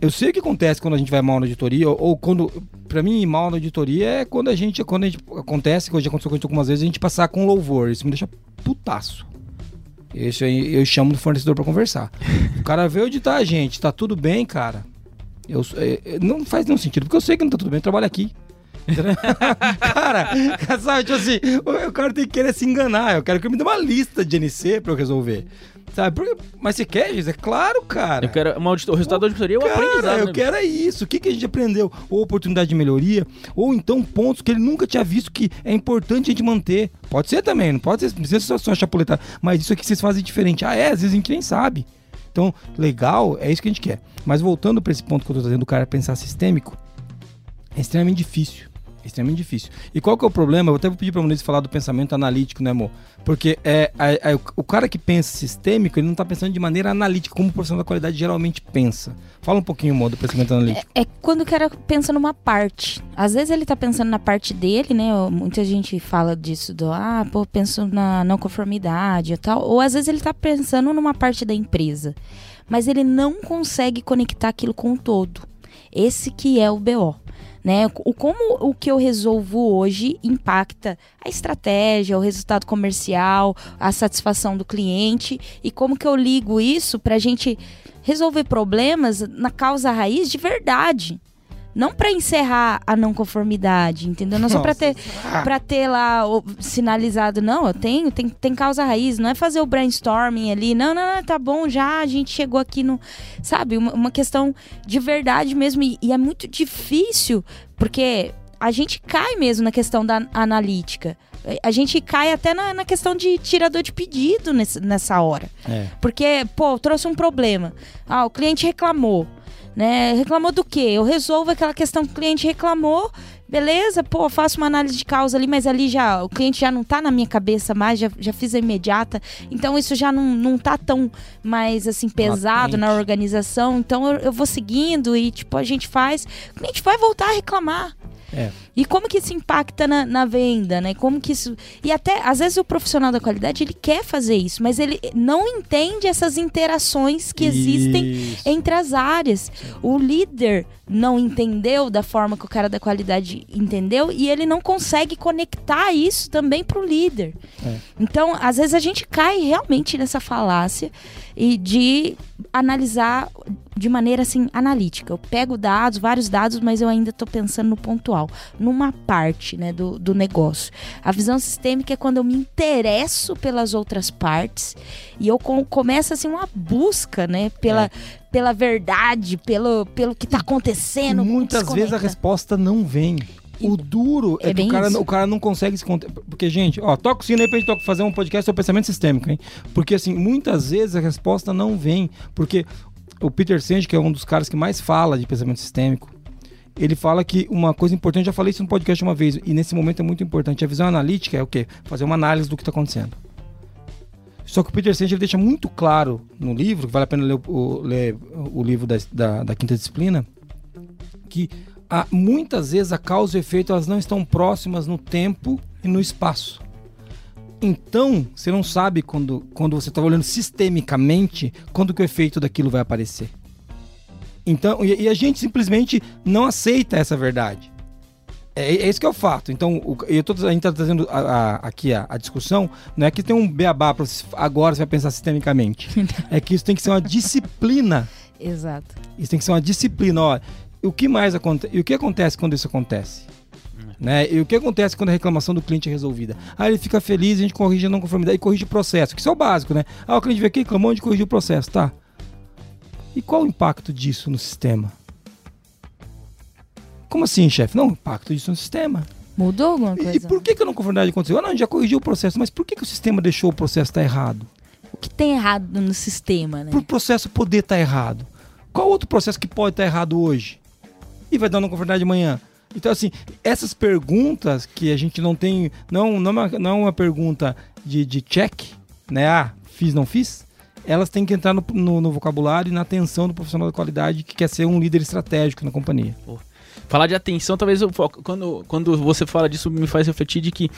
Speaker 1: eu sei o que acontece quando a gente vai mal na auditoria, ou, quando. Pra mim, mal na auditoria é quando a gente. Quando a gente acontece, que já aconteceu com a gente algumas vezes, a gente passar com louvor. Isso me deixa putaço. Isso aí eu chamo do fornecedor pra conversar. O cara veio auditar a gente, tá tudo bem, cara. Eu, é, é, não faz nenhum sentido, porque eu sei que não tá tudo bem, eu trabalho aqui. Cara, sabe, tipo assim, o, o cara tem que querer se enganar. Eu quero que ele me dê uma lista de NC pra eu resolver. Sabe? Mas você quer, Jesus? É claro, cara.
Speaker 4: Eu quero uma o resultado da auditoria é o aprendizado.
Speaker 1: eu
Speaker 4: né,
Speaker 1: quero é isso. O que, que a gente aprendeu? Ou oportunidade de melhoria, ou então pontos que ele nunca tinha visto que é importante a gente manter. Pode ser também, não pode ser, não precisa só, só chapuletar. Mas isso aqui vocês fazem diferente. Ah, é, às vezes a gente nem sabe. Então, legal, é isso que a gente quer. Mas voltando para esse ponto que eu tô trazendo do cara pensar sistêmico, é extremamente difícil. É extremamente difícil. E qual que é o problema? Eu até vou pedir para o Muniz falar do pensamento analítico, né, amor? Porque é, a- a- o- cara que pensa sistêmico, ele não está pensando de maneira analítica, como o profissional da qualidade geralmente pensa. Fala um pouquinho, amor, do pensamento analítico.
Speaker 3: É quando o cara pensa numa parte. Às vezes ele tá pensando na parte dele, né? Muita gente fala disso do, ah, pô, penso na não conformidade e tal. Ou às vezes ele tá pensando numa parte da empresa. Mas ele não consegue conectar aquilo com o todo. Esse que é o BO. Né? O como o que eu resolvo hoje impacta a estratégia, o resultado comercial, a satisfação do cliente e como que eu ligo isso para a gente resolver problemas na causa raiz de verdade. Não para encerrar a não conformidade, entendeu? Não só para ter para ter lá o- sinalizado, não, eu tenho, tem, tem causa raiz, não é fazer o brainstorming ali, não, não, não, tá bom, já a gente chegou aqui no, sabe, uma, uma questão de verdade mesmo, e, e é muito difícil, porque a gente cai mesmo na questão da analítica, a gente cai até na, na questão de tirador de pedido nesse- nessa hora.
Speaker 1: É.
Speaker 3: Porque, pô, trouxe um problema. Ah, o cliente reclamou. Né? Reclamou do quê? Eu resolvo aquela questão que o cliente reclamou. Beleza, pô, faço uma análise de causa ali, mas ali já o cliente já não tá na minha cabeça mais, já, já fiz a imediata. Então isso já não, não tá tão mais assim pesado na organização. Então eu, eu vou seguindo e tipo, a gente faz. O cliente vai voltar a reclamar.
Speaker 1: É.
Speaker 3: E como que isso impacta na, na venda, né? Como que isso. E até, às vezes, o profissional da qualidade ele quer fazer isso, mas ele não entende essas interações que existem
Speaker 1: Isso.
Speaker 3: entre as áreas. O líder não entendeu da forma que o cara da qualidade entendeu e ele não consegue conectar isso também pro líder.
Speaker 1: É.
Speaker 3: Então, às vezes a gente cai realmente nessa falácia e de analisar de maneira assim analítica. Eu pego dados, vários dados, mas eu ainda estou pensando no pontual, numa parte, né, do, do negócio. A visão sistêmica é quando eu me interesso pelas outras partes e eu com, começo assim uma busca, né, pela
Speaker 1: É.
Speaker 3: pela verdade, pelo pelo que está acontecendo.
Speaker 1: Muitas vezes a resposta não vem. O duro é,
Speaker 3: É
Speaker 1: que o cara,
Speaker 3: isso.
Speaker 1: o cara não consegue se conter. Porque, gente, ó, toca o sino aí pra gente fazer um podcast sobre pensamento sistêmico, hein? Porque, assim, muitas vezes a resposta não vem. Porque o Peter Senge, que é um dos caras que mais fala de pensamento sistêmico, ele fala que uma coisa importante, já falei isso no podcast uma vez, e nesse momento é muito importante. A visão analítica é o quê? Fazer uma análise do que está acontecendo. Só que o Peter Senge deixa muito claro no livro, vale a pena ler o, ler o livro da, da, da quinta disciplina, que muitas vezes a causa e o efeito elas não estão próximas no tempo e no espaço. Então, você não sabe quando, quando você está olhando sistemicamente quando que o efeito daquilo vai aparecer. Então, e, e a gente simplesmente não aceita essa verdade. É, é esse que é o fato. Então, o, eu tô, a gente está trazendo a- a- aqui a, a discussão, não é que tem um beabá para agora você vai pensar sistemicamente. é que isso tem que ser uma disciplina.
Speaker 3: Exato.
Speaker 1: Isso tem que ser uma disciplina. Ó, o que mais acontece? E o que acontece quando isso acontece? Né? E o que acontece quando a reclamação do cliente é resolvida? Ah, ele fica feliz, a gente corrige a não conformidade e corrige o processo, que isso é o básico, né? Ah, o cliente veio aqui, reclamou, a gente corrigiu o processo, tá? E qual o impacto disso no sistema? Como assim, chefe? Não, o impacto disso no sistema.
Speaker 3: Mudou alguma coisa?
Speaker 1: E por que, que a não conformidade aconteceu? Ah, não, a gente já corrigiu o processo, mas por que, que o sistema deixou o processo estar errado?
Speaker 3: O que tem errado no sistema, né?
Speaker 1: Para o processo poder estar errado. Qual outro processo que pode estar errado hoje? E vai dar uma conformidade amanhã? Então, assim, essas perguntas que a gente não tem. Não, não, é, uma, não é uma pergunta de, de check, né? Ah, fiz, não fiz. Elas têm que entrar no, no- no vocabulário e na atenção do profissional da qualidade que quer ser um líder estratégico na companhia.
Speaker 4: Falar de atenção, talvez eu, quando, quando você fala disso, me faz refletir de que,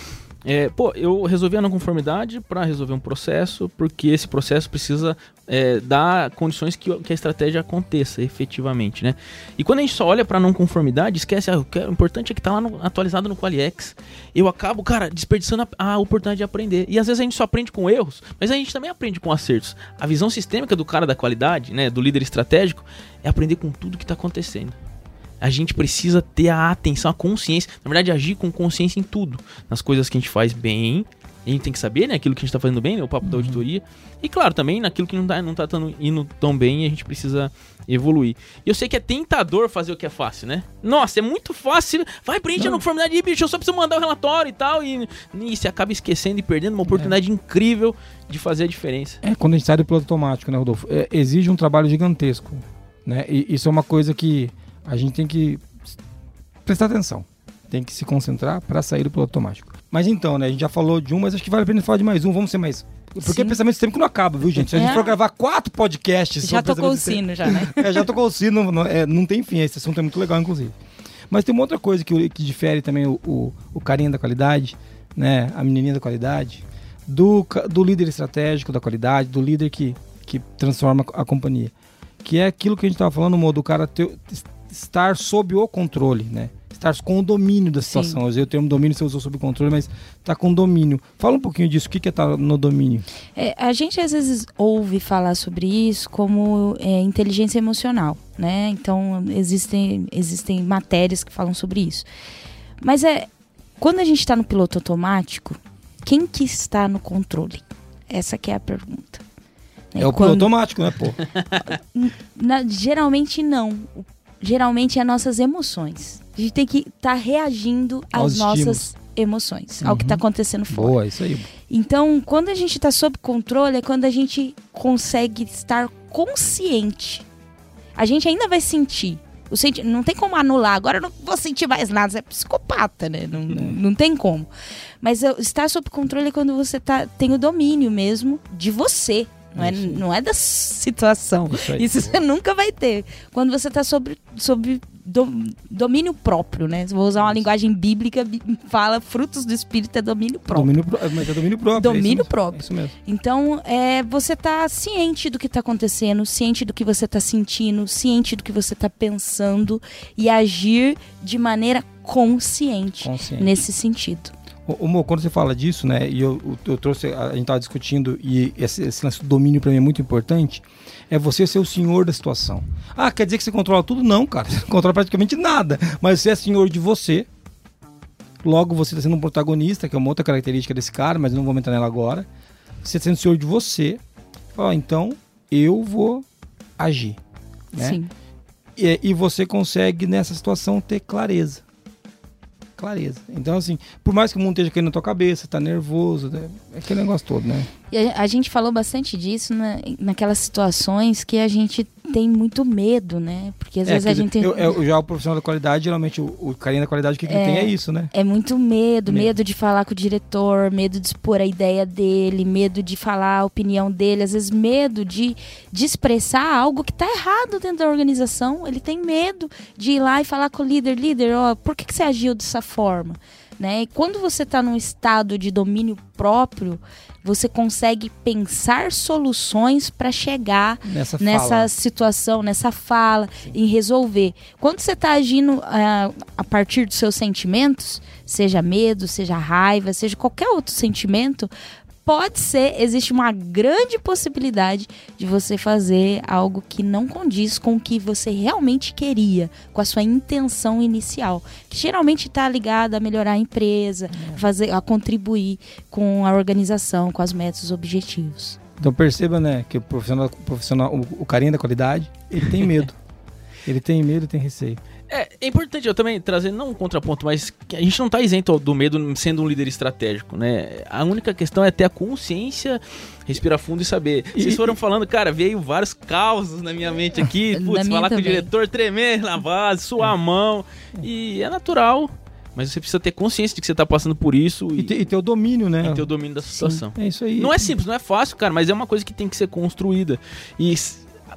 Speaker 4: é, pô, eu resolvi a não conformidade para resolver um processo, porque esse processo precisa é, dar condições que, que a estratégia aconteça efetivamente, né? E quando a gente só olha para não conformidade, esquece, ah, o importante é que tá lá no- atualizado no QualiX. Eu acabo, cara, desperdiçando a, a oportunidade de aprender. E às vezes a gente só aprende com erros, mas a gente também aprende com acertos. A visão sistêmica do cara da qualidade, né, do líder estratégico, é aprender com tudo que tá acontecendo. A gente precisa ter a atenção, a consciência, na verdade, agir com consciência em tudo. Nas coisas que a gente faz bem, a gente tem que saber, né, aquilo que a gente tá fazendo bem, né, o papo da auditoria. E claro, também naquilo que não tá, não tá tão, indo tão bem, a gente precisa evoluir. E eu sei que é tentador fazer o que é fácil, né? Nossa, é muito fácil. Vai, preenche a conformidade aí, bicho, eu só preciso mandar o relatório e tal. E, e você acaba esquecendo e perdendo uma oportunidade incrível de fazer a diferença.
Speaker 1: É, quando a gente sai do piloto automático, né, Rodolfo? É, exige um trabalho gigantesco. Né? E isso é uma coisa que a gente tem que prestar atenção. Tem que se concentrar para sair do piloto automático. Mas então, né? A gente já falou de um, mas acho que vale a pena falar de mais um. Vamos ser mais. Porque
Speaker 3: Sim.
Speaker 1: pensamento sistêmico não acaba, viu, gente? Se a gente
Speaker 3: É.
Speaker 1: for gravar quatro podcasts
Speaker 3: Já tocou o sino, já, né?
Speaker 1: é, já tocou o sino, não, é, não tem fim. Esse assunto é muito legal, inclusive. Mas tem uma outra coisa que, que difere também o, o, o carinha da qualidade, né? A menininha da qualidade, do, do líder estratégico da qualidade, do líder que, que transforma a companhia. Que é aquilo que a gente estava falando, Mo, do cara ter, estar sob o controle, né? Estar com o domínio da situação. Eu usei o termo domínio, você usou sob o controle, mas tá com domínio. Fala um pouquinho disso, o que é estar no domínio?
Speaker 3: É, a gente às vezes ouve falar sobre isso como é, inteligência emocional, né? Então existem, existem matérias que falam sobre isso. Mas é quando a gente está no piloto automático, quem que está no controle? Essa que é a pergunta.
Speaker 1: É, o piloto
Speaker 3: Quando-
Speaker 1: automático, né, pô?
Speaker 3: Na- geralmente não. Geralmente é nossas emoções. A gente tem que estar reagindo
Speaker 1: Aos
Speaker 3: às nossas emoções, ao que está acontecendo fora.
Speaker 1: Boa, isso aí.
Speaker 3: Então, quando a gente está sob controle, é quando a gente consegue estar consciente. A gente ainda vai sentir. O senti não tem como anular. Agora eu não vou sentir mais nada. Você é psicopata, né? Não, não, não tem como. Mas eu- estar sob controle é quando você tá, tem o domínio mesmo de você. Não é, não é da situação.
Speaker 1: Isso.
Speaker 3: Isso você nunca vai ter. Quando você está sob, sob dom- domínio próprio, né? Vou usar uma linguagem bíblica, fala frutos do espírito é domínio próprio.
Speaker 1: Domínio, pró- mas é domínio próprio. é isso
Speaker 3: Domínio
Speaker 1: mesmo.
Speaker 3: próprio.
Speaker 1: É isso mesmo.
Speaker 3: Então, é, você tá ciente do que tá acontecendo, ciente do que você tá sentindo, ciente do que você tá pensando e agir de maneira consciente
Speaker 1: Consciente.
Speaker 3: nesse sentido.
Speaker 1: Mo, quando você fala disso, né, e eu, eu, trouxe, a gente tava discutindo, e esse, esse lance do domínio para mim é muito importante, é você ser o senhor da situação. Ah, quer dizer que você controla tudo? Não, cara, você não controla praticamente nada, mas você é senhor de você, logo você está sendo um protagonista, que é uma outra característica desse cara, mas eu não vou entrar nela agora, você sendo senhor de você, fala, então eu vou agir. Né?
Speaker 3: Sim.
Speaker 1: E, e você consegue nessa situação ter clareza. Clareza. Então, assim, por mais que o mundo esteja caindo na tua cabeça, tá nervoso, né? é aquele negócio todo, né?
Speaker 3: E a, a gente falou bastante disso né, naquelas situações que a gente tem muito medo, né? Porque às
Speaker 1: É,
Speaker 3: vezes a gente
Speaker 1: eu, eu- já o profissional da qualidade, geralmente o, o carinha da qualidade, o que, que ele
Speaker 3: É.
Speaker 1: tem é isso, né?
Speaker 3: É muito medo,
Speaker 1: Medo.
Speaker 3: medo de falar com o diretor, medo de expor a ideia dele, medo de falar a opinião dele, às vezes medo de, de expressar algo que tá errado dentro da organização. Ele tem medo de ir lá e falar com o líder, líder, ó, por que, que você agiu dessa forma? Né? E quando você está num estado de domínio próprio, você consegue pensar soluções para chegar
Speaker 1: Nessa,
Speaker 3: nessa situação, nessa fala, em resolver. Quando você está agindo ah, a partir dos seus sentimentos, seja medo, seja raiva, seja qualquer outro sentimento, pode ser, existe uma grande possibilidade de você fazer algo que não condiz com o que você realmente queria, com a sua intenção inicial, que geralmente está ligada a melhorar a empresa, fazer, a contribuir com a organização, com as metas, os objetivos.
Speaker 1: Então perceba, né, que o profissional, o profissional o, o carinha da qualidade, ele tem medo. ele tem medo e tem receio.
Speaker 4: É, é importante eu também trazer, não um contraponto, mas que a gente não tá isento do medo sendo um líder estratégico, né? A única questão é ter a consciência, respirar fundo e saber. Vocês foram falando, cara, veio vários causos na minha mente aqui, putz, falar com o
Speaker 3: também.
Speaker 4: diretor, tremer na base, suar a mão, e é natural, mas você precisa ter consciência de que você tá passando por isso
Speaker 1: E,
Speaker 4: e,
Speaker 1: te- e ter o domínio, né?
Speaker 4: e ter o domínio da situação.
Speaker 1: É isso aí.
Speaker 4: Não é simples, não é fácil, cara, mas é uma coisa que tem que ser construída. E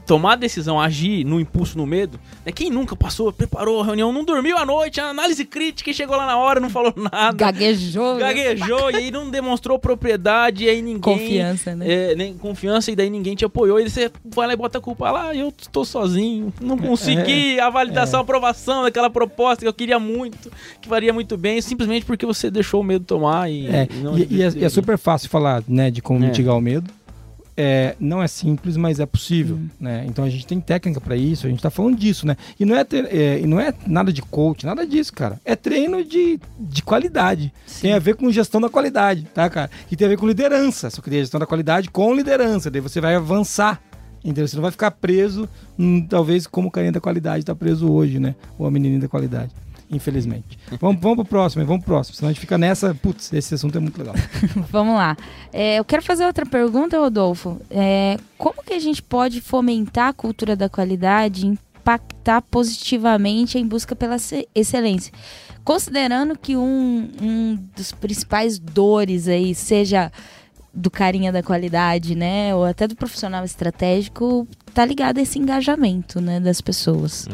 Speaker 4: tomar a decisão, agir no impulso, no medo, né? Quem nunca passou, preparou a reunião, não dormiu à noite, análise crítica e chegou lá na hora, não falou nada.
Speaker 3: Gaguejou. né?
Speaker 4: Gaguejou e aí não demonstrou propriedade, e aí ninguém.
Speaker 3: Confiança, né?
Speaker 4: é, nem confiança, e daí ninguém te apoiou. E você vai lá e bota a culpa lá, eu estou sozinho, não consegui a validação, a aprovação daquela proposta que eu queria muito, que faria muito bem, simplesmente porque você deixou o medo tomar e.
Speaker 1: É,
Speaker 4: e não
Speaker 1: e, e é, e é super fácil falar, né, de como
Speaker 4: É.
Speaker 1: mitigar o medo. É, não é simples, mas é possível,
Speaker 3: Hum.
Speaker 1: né? Então a gente tem técnica pra isso, a gente tá falando disso, né? E não é, ter- é, não é nada de coach, nada disso, cara. É treino de, de qualidade. Tem a ver com gestão da qualidade, tá, cara? E tem a ver com liderança. Só que tem a gestão da qualidade com liderança. Daí você vai avançar. Entendeu? Você não vai ficar preso, hum, talvez como o carinha da qualidade tá preso hoje, né? Ou a menininha da qualidade. Infelizmente. vamos, vamos pro próximo, vamos pro próximo. Senão a gente fica nessa. Putz, esse assunto é muito legal.
Speaker 3: Vamos lá. É, eu quero fazer outra pergunta, Rodolfo. É, como que a gente pode fomentar a cultura da qualidade impactar positivamente em busca pela ce- excelência? Considerando que um, um dos principais dores aí seja do carinha da qualidade, né? Ou até do profissional estratégico, tá ligado a esse engajamento, né, das pessoas.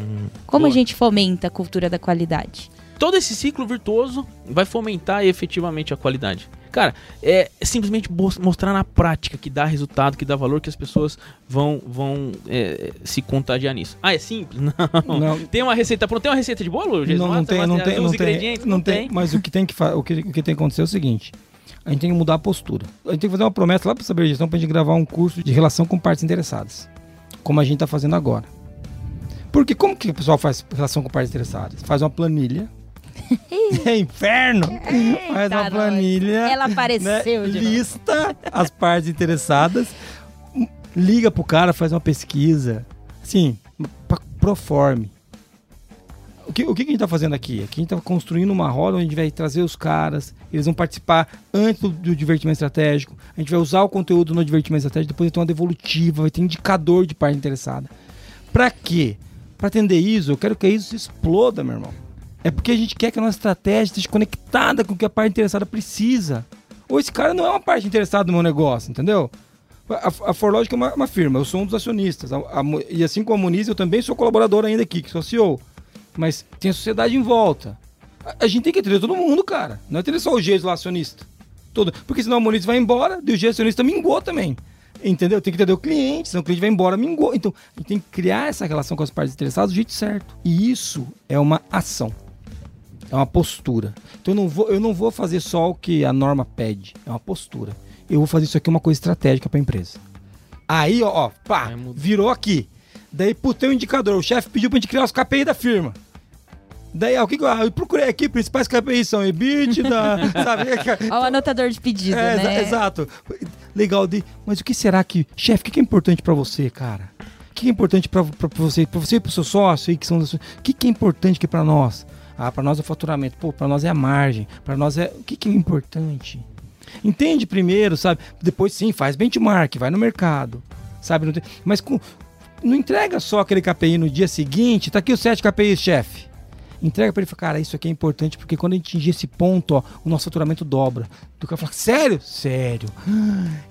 Speaker 3: Como a
Speaker 4: Boa.
Speaker 3: gente fomenta a cultura da qualidade?
Speaker 4: todo esse ciclo virtuoso vai fomentar efetivamente a qualidade. Cara, é simplesmente mos- mostrar na prática que dá resultado, que dá valor, que as pessoas vão, vão é, se contagiar nisso. Ah, é simples? Não.
Speaker 1: Não.
Speaker 4: Tem uma receita pronta? Tem uma receita de bolo?
Speaker 1: Não, não
Speaker 4: Mostra,
Speaker 1: tem, não tem,
Speaker 4: os
Speaker 1: não tem, não tem. Mas o que tem que, o que, o que tem que acontecer é o seguinte: a gente tem que mudar a postura. A gente tem que fazer uma promessa lá para saber gestão para a gente gravar um curso de relação com partes interessadas, como a gente está fazendo agora. Porque como que o pessoal faz relação com partes interessadas? Faz uma planilha. é inferno! Faz uma
Speaker 3: nós.
Speaker 1: planilha.
Speaker 3: Ela apareceu
Speaker 1: né,
Speaker 3: de
Speaker 1: lista as partes interessadas, liga pro cara, faz uma pesquisa. Assim, proforme. O que, o que a gente tá fazendo aqui? Aqui a gente tá construindo uma roda onde a gente vai trazer os caras, eles vão participar antes do, do divertimento estratégico, a gente vai usar o conteúdo no divertimento estratégico, depois ter uma devolutiva, vai ter indicador de parte interessada. Pra quê? Pra atender isso, eu quero que a ISO exploda, meu irmão. É porque a gente quer que a nossa estratégia esteja conectada com o que a parte interessada precisa. Ou esse cara não é uma parte interessada no meu negócio, entendeu? A, a Forlogic é uma, uma firma, eu sou um dos acionistas. A- a e assim como a Muniz, eu também sou colaborador ainda aqui, que sou CEO. Mas tem a sociedade em volta. A, gente tem que atender todo mundo, cara. Não é atender só o G lá, acionista. Todo. Porque senão a Muniz vai embora e o G acionista mingou também. Entendeu? Tem que entender o cliente, senão o cliente vai embora, mingou. Então, a gente tem que criar essa relação com as partes interessadas do jeito certo. E isso é uma ação. É uma postura. Então eu não vou, eu não vou fazer só o que a norma pede. É uma postura. Eu vou fazer isso aqui uma coisa estratégica para a empresa. Aí, ó, ó, pá, virou aqui. Daí, pô, tem um indicador. O chefe pediu pra gente criar os KPI da firma. Daí, ó, o que ah, eu procurei aqui, principais KPI são EBITDA, sabe?
Speaker 3: Olha o anotador de pedido,
Speaker 1: É,
Speaker 3: né?
Speaker 1: exato. Legal de. Mas o que será que. Chefe, o que é importante pra você, cara? O que é importante pra você, pra você e pro seu sócio aí, que são. O que que é importante aqui pra nós? Ah, para nós é o faturamento. Pô, para nós é a margem. Para nós é o que, que é importante. Entende primeiro, sabe? Depois sim, faz benchmark, vai no mercado, sabe? Mas com... não entrega só aquele KPI no dia seguinte. Tá aqui os sete KPIs, chefe entrega para ele e fala, cara, isso aqui é importante porque quando a gente atingir esse ponto, ó, o nosso faturamento dobra. Do cara fala, sério? Sério.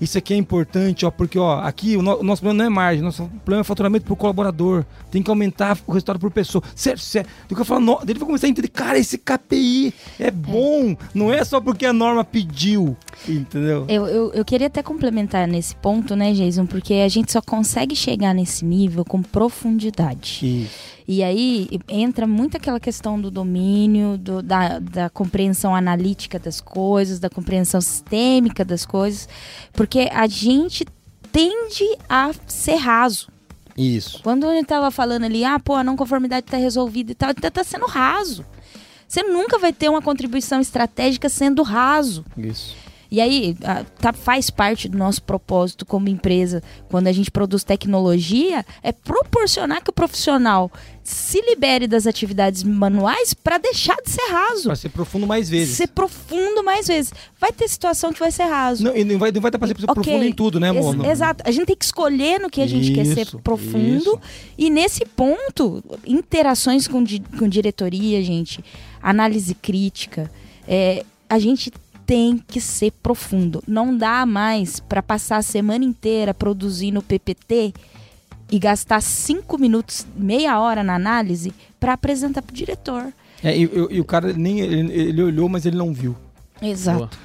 Speaker 1: Isso aqui é importante, ó, porque ó, aqui o, no, o nosso problema não é margem, nosso problema é faturamento por colaborador. Tem que aumentar o resultado por pessoa. Sério, sério. Do cara fala, no, ele vai começar a entender, cara, esse KPI é bom, é. não é só porque a norma pediu. Entendeu?
Speaker 3: Eu, eu, eu queria até complementar nesse ponto, né, Jason? Porque a gente só consegue chegar nesse nível com profundidade.
Speaker 1: Isso.
Speaker 3: E aí entra muito aquela questão do domínio, do, da, da compreensão analítica das coisas, da compreensão sistêmica das coisas, porque a gente tende a ser raso.
Speaker 1: Isso.
Speaker 3: Quando ele estava falando ali, ah, pô, a não conformidade está resolvida e tal, está tá sendo raso. Você nunca vai ter uma contribuição estratégica sendo raso.
Speaker 1: Isso.
Speaker 3: E aí, tá, faz parte do nosso propósito como empresa, quando a gente produz tecnologia, é proporcionar que o profissional se libere das atividades manuais para deixar de ser raso.
Speaker 1: Para ser profundo mais vezes.
Speaker 3: Ser profundo mais vezes. Vai ter situação que vai ser raso.
Speaker 1: Não, e não vai, não vai dar para ser okay. profundo em tudo, né, amor?
Speaker 3: Ex exato. A gente tem que escolher no que a gente isso, quer ser profundo. Isso. E nesse ponto, interações com, di com diretoria, gente, análise crítica, é, a gente tem que ser profundo. Não dá mais para passar a semana inteira produzindo PPT e gastar cinco minutos, meia hora na análise para apresentar para o diretor.
Speaker 1: É, e, e, e, o cara nem ele, ele, olhou, mas ele não viu.
Speaker 3: Exato.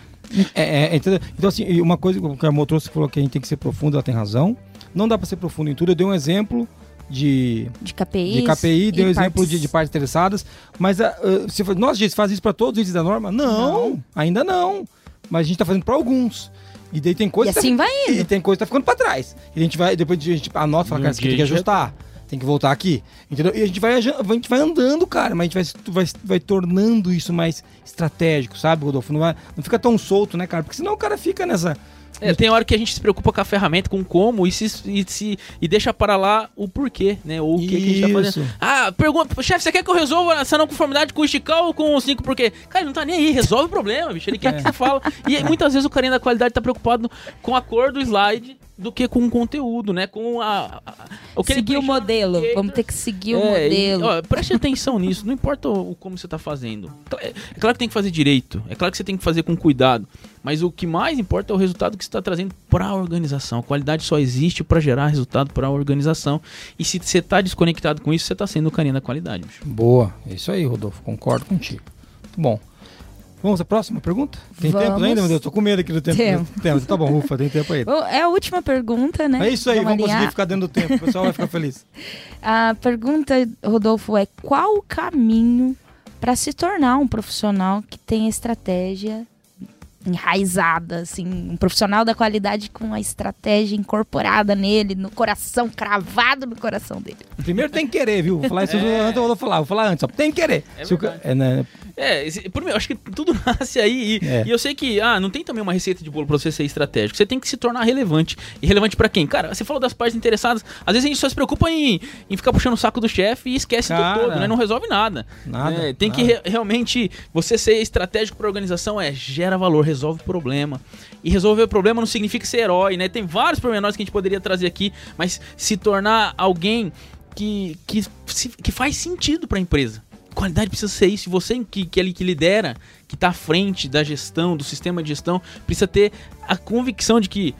Speaker 1: É, é, então, assim, uma coisa que a motor falou que a gente tem que ser profundo, ela tem razão. Não dá para ser profundo em tudo. Eu dei um exemplo de,
Speaker 3: de KPIs,
Speaker 1: de KPI, deu exemplo partes... de, de partes interessadas. Mas uh, se, nossa, gente, faz isso para todos os itens da norma? Não, não, ainda não. Mas a gente está fazendo para alguns. E daí tem coisa.
Speaker 3: E assim
Speaker 1: tá,
Speaker 3: vai indo.
Speaker 1: E tem coisa que tá ficando para trás. E a gente vai, depois a gente anota e fala, cara, isso aqui tem que ajustar. Tem que voltar aqui. Entendeu? E a gente vai, a gente vai andando, cara, mas a gente vai, vai, vai tornando isso mais estratégico, sabe, Rodolfo? Não, vai, não fica tão solto, né, cara? Porque senão o cara fica nessa
Speaker 4: é, tem hora que a gente se preocupa com a ferramenta, com como, e, se, e, se, e deixa para lá o porquê, né? Ou o que, que, a gente tá fazendo. Ah, pergunta, chefe, você quer que eu resolva essa não conformidade com o Chical ou com o 5 porquê? Cara, ele não tá nem aí, resolve o problema, bicho. Ele quer é. que você fala. E muitas vezes o carinha da qualidade tá preocupado com a cor do slide do que com o conteúdo, né? Com a, a
Speaker 3: o que seguir o modelo. Vamos ter que seguir é, o modelo. E,
Speaker 4: ó, preste atenção nisso. Não importa o, o como você está fazendo. É, é claro que tem que fazer direito. É claro que você tem que fazer com cuidado. Mas o que mais importa é o resultado que você está trazendo para a organização. A qualidade só existe para gerar resultado para a organização. E se você está desconectado com isso, você está sendo o carinha da qualidade. Bicho.
Speaker 1: Boa. É isso aí, Rodolfo. Concordo contigo. Muito bom. Vamos à próxima pergunta? Tem Vamos. tempo ainda, meu Deus? Tô com medo aqui do tempo. Tempo. tempo. Tá bom, ufa, tem tempo aí.
Speaker 3: É a última pergunta, né?
Speaker 1: É isso aí, vamos, vamos conseguir ficar dentro do tempo. O pessoal vai ficar feliz.
Speaker 3: A pergunta, Rodolfo, é qual o caminho para se tornar um profissional que tem estratégia enraizada, assim, um profissional da qualidade com a estratégia incorporada nele, no coração, cravado no coração dele.
Speaker 1: Primeiro tem que querer, viu? Vou falar isso é. antes, eu vou falar, vou falar antes, só tem que querer.
Speaker 4: É, o, é né? é, por mim, eu acho que tudo nasce aí e, é. e, eu sei que, ah, não tem também uma receita de bolo pra você ser estratégico, você tem que se tornar relevante. E relevante para quem? Cara, você falou das partes interessadas, às vezes a gente só se preocupa em, em ficar puxando o saco do chefe e esquece Cara, tudo todo, né? Não resolve nada.
Speaker 1: Nada.
Speaker 4: É, tem
Speaker 1: nada.
Speaker 4: que re realmente, você ser estratégico pra organização é, gera valor, resolve problema. E resolver o problema não significa ser herói, né? Tem vários pormenores que a gente poderia trazer aqui, mas se tornar alguém que, que, que faz sentido para a empresa. Qualidade precisa ser isso. Você que, que, ele, que lidera, que está à frente da gestão, do sistema de gestão, precisa ter a convicção de que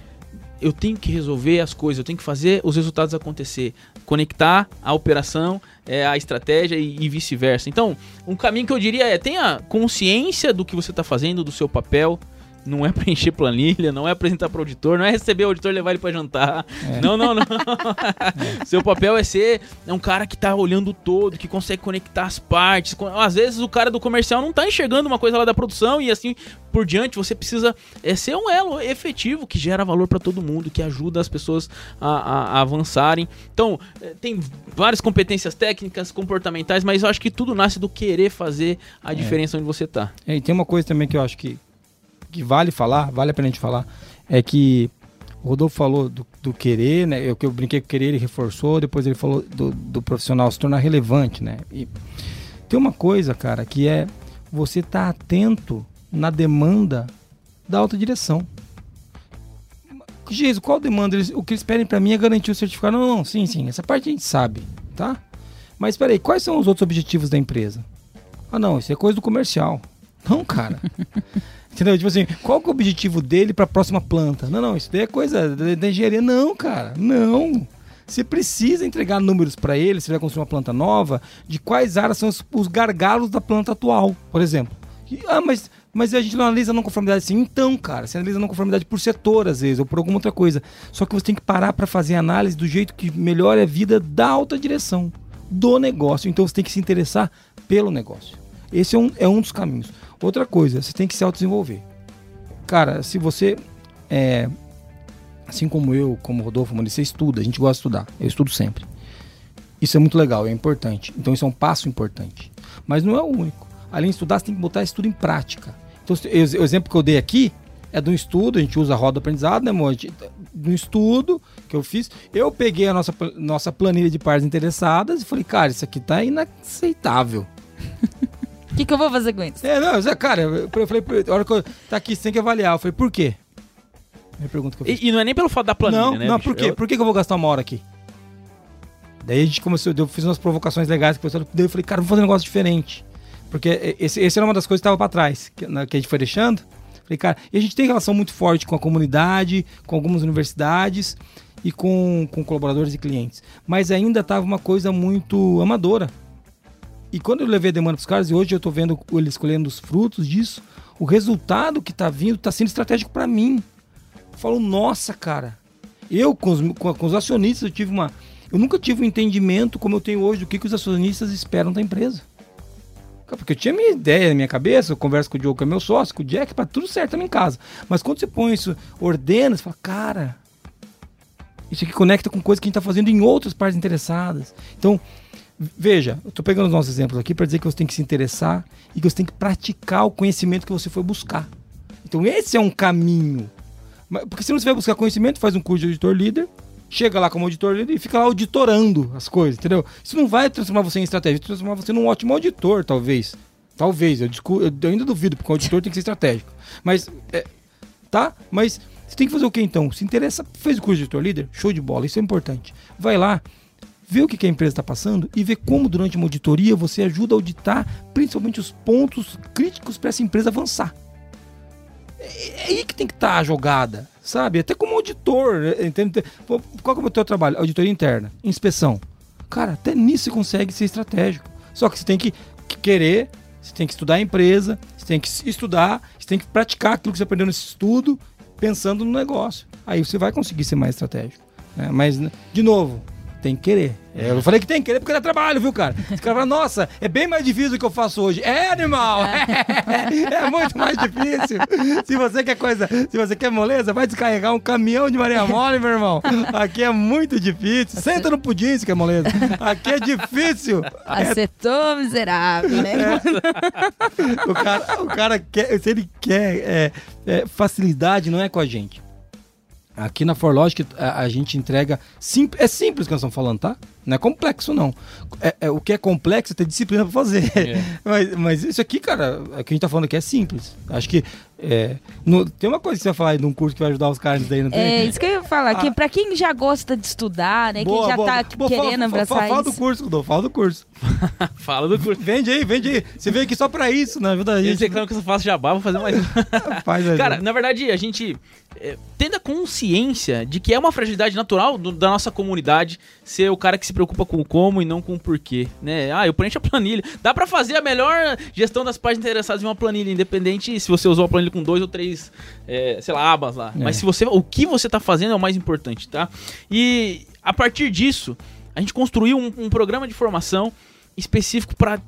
Speaker 4: eu tenho que resolver as coisas, eu tenho que fazer os resultados acontecer, conectar a operação, é, a estratégia e, e vice-versa. Então, um caminho que eu diria é tenha consciência do que você está fazendo, do seu papel, não é preencher planilha, não é apresentar para o auditor, não é receber o auditor e levar ele para jantar. É. Não, não, não. É. Seu papel é ser um cara que está olhando todo, que consegue conectar as partes. Às vezes o cara do comercial não está enxergando uma coisa lá da produção e assim por diante. Você precisa é, ser um elo efetivo que gera valor para todo mundo, que ajuda as pessoas a, a, a avançarem. Então, é, tem várias competências técnicas, comportamentais, mas eu acho que tudo nasce do querer fazer a é. diferença onde você está.
Speaker 1: É, e tem uma coisa também que eu acho que que vale falar, vale a pena a gente falar, é que o Rodolfo falou do, do querer, né? Eu que eu brinquei com querer, ele reforçou, depois ele falou do, do, profissional se tornar relevante, né? E Tem uma coisa, cara, que é você estar tá atento na demanda da alta direção. Jesus, qual demanda? Eles, o que eles pedem para mim é garantir o certificado. Não, não, sim, sim, essa parte a gente sabe, tá? Mas peraí, quais são os outros objetivos da empresa? Ah, não, isso é coisa do comercial. Não, cara. Entendeu? Tipo assim, qual que é o objetivo dele para a próxima planta? Não, não, isso daí é coisa da engenharia. Não, cara, não. Você precisa entregar números para ele, se vai construir uma planta nova, de quais áreas são os, os gargalos da planta atual, por exemplo. E, ah, mas mas a gente não analisa não conformidade assim. Então, cara, você analisa não conformidade por setor, às vezes, ou por alguma outra coisa. Só que você tem que parar para fazer análise do jeito que melhora a vida da alta direção, do negócio. Então você tem que se interessar pelo negócio. Esse é um, é um dos caminhos. Outra coisa, você tem que se autodesenvolver. Cara, se você é, assim como eu, como Rodolfo, mano, você estuda, a gente gosta de estudar. Eu estudo sempre. Isso é muito legal, é importante. Então isso é um passo importante. Mas não é o único. Além de estudar, você tem que botar isso tudo em prática. Então, o exemplo que eu dei aqui é de um estudo, a gente usa a roda aprendizado, né, amor? De um estudo que eu fiz. Eu peguei a nossa, nossa planilha de partes interessadas e falei, cara, isso aqui tá inaceitável.
Speaker 3: O que, que eu vou fazer com isso?
Speaker 1: É, não, cara, eu falei, a hora que eu, tá aqui, você tem que avaliar. Eu falei, por quê?
Speaker 4: Minha pergunta que eu fiz. E, e não é nem pelo fato da planilha,
Speaker 1: não,
Speaker 4: né?
Speaker 1: Não, por quê? Eu... Por que, que eu vou gastar uma hora aqui? Daí a gente começou, eu fiz umas provocações legais, daí eu falei, cara, vou fazer um negócio diferente. Porque esse, esse era uma das coisas que estava para trás, que, que, a gente foi deixando. Falei, cara, e a gente tem relação muito forte com a comunidade, com algumas universidades e com, com colaboradores e clientes. Mas ainda estava uma coisa muito amadora. E quando eu levei a demanda para os caras, e hoje eu estou vendo eles colhendo os frutos disso, o resultado que está vindo está sendo estratégico para mim. Eu falo, nossa, cara, eu com os, com, os acionistas, eu tive uma. Eu nunca tive um entendimento como eu tenho hoje do que, que os acionistas esperam da empresa. Porque eu tinha minha ideia na minha cabeça, eu converso com o Diogo, que é meu sócio, com o Jack, para tudo certo também em casa. Mas quando você põe isso, ordena, você fala, cara, isso aqui conecta com coisas que a gente está fazendo em outras partes interessadas. Então, veja, eu estou pegando os nossos exemplos aqui para dizer que você tem que se interessar e que você tem que praticar o conhecimento que você foi buscar. Então, esse é um caminho. Porque se você vai buscar conhecimento, faz um curso de editor líder, chega lá como auditor e fica lá auditorando as coisas, entendeu? Isso não vai transformar você em estratégia, vai transformar você num ótimo auditor, talvez. Talvez, eu, eu ainda duvido, porque o auditor tem que ser estratégico. Mas, é, tá? Mas você tem que fazer o que então? Se interessa, fez o curso de auditor líder? Show de bola, isso é importante. Vai lá, vê o que a empresa está passando e vê como durante uma auditoria você ajuda a auditar principalmente os pontos críticos para essa empresa avançar. É, é aí que tem que estar tá a jogada sabe? Até como auditor, né? entende? Qual é o teu trabalho? Auditoria interna, inspeção. Cara, até nisso você consegue ser estratégico. Só que você tem que querer, você tem que estudar a empresa, você tem que estudar, você tem que praticar aquilo que você aprendeu nesse estudo, pensando no negócio. Aí você vai conseguir ser mais estratégico. Né? Mas, de novo, tem que querer. É, eu falei que tem que querer porque é trabalho, viu, cara? Os caras falam, nossa, é bem mais difícil do que eu faço hoje. É, animal! É, é muito mais difícil. Se você quer coisa, se você quer moleza, vai descarregar um caminhão de Maria Mole, meu irmão. Aqui é muito difícil. Senta no pudim se quer moleza. Aqui é difícil.
Speaker 3: Acertou, miserável, né?
Speaker 1: É. O, cara, o cara quer, se ele quer é, é, facilidade, não é com a gente. Aqui na ForLogic a, a gente entrega. Sim, é simples que nós estamos falando, tá? Não é complexo, não. É, é o que é complexo é ter disciplina para fazer. É. mas, mas isso aqui, cara, o que a gente tá falando aqui é simples. Acho que é, no, tem uma coisa que você vai falar aí de um curso que vai ajudar os caras daí, não tem?
Speaker 3: É, isso que eu ia falar. Ah, que pra quem já gosta de estudar, né? Boa, quem já boa, tá boa, querendo fala, abraçar
Speaker 1: fala, fala
Speaker 3: isso.
Speaker 1: do curso, Rodolfo, fala do curso.
Speaker 4: fala do curso.
Speaker 1: Vende aí, vende aí. Você veio aqui só pra isso, né? Ajuda a gente.
Speaker 4: Reclamam que eu faço jabá, vou fazer mais Faz aí. Cara, na verdade, a gente é, tendo a consciência de que é uma fragilidade natural do, da nossa comunidade ser o cara que se preocupa com o como e não com o porquê, né? Ah, eu preencho a planilha. Dá para fazer a melhor gestão das páginas interessadas em uma planilha, independente se você usou a planilha com dois ou três, é, sei lá, abas lá. É. Mas se você, o que você tá fazendo é o mais importante, tá? E a partir disso, a gente construiu um, um programa de formação específico para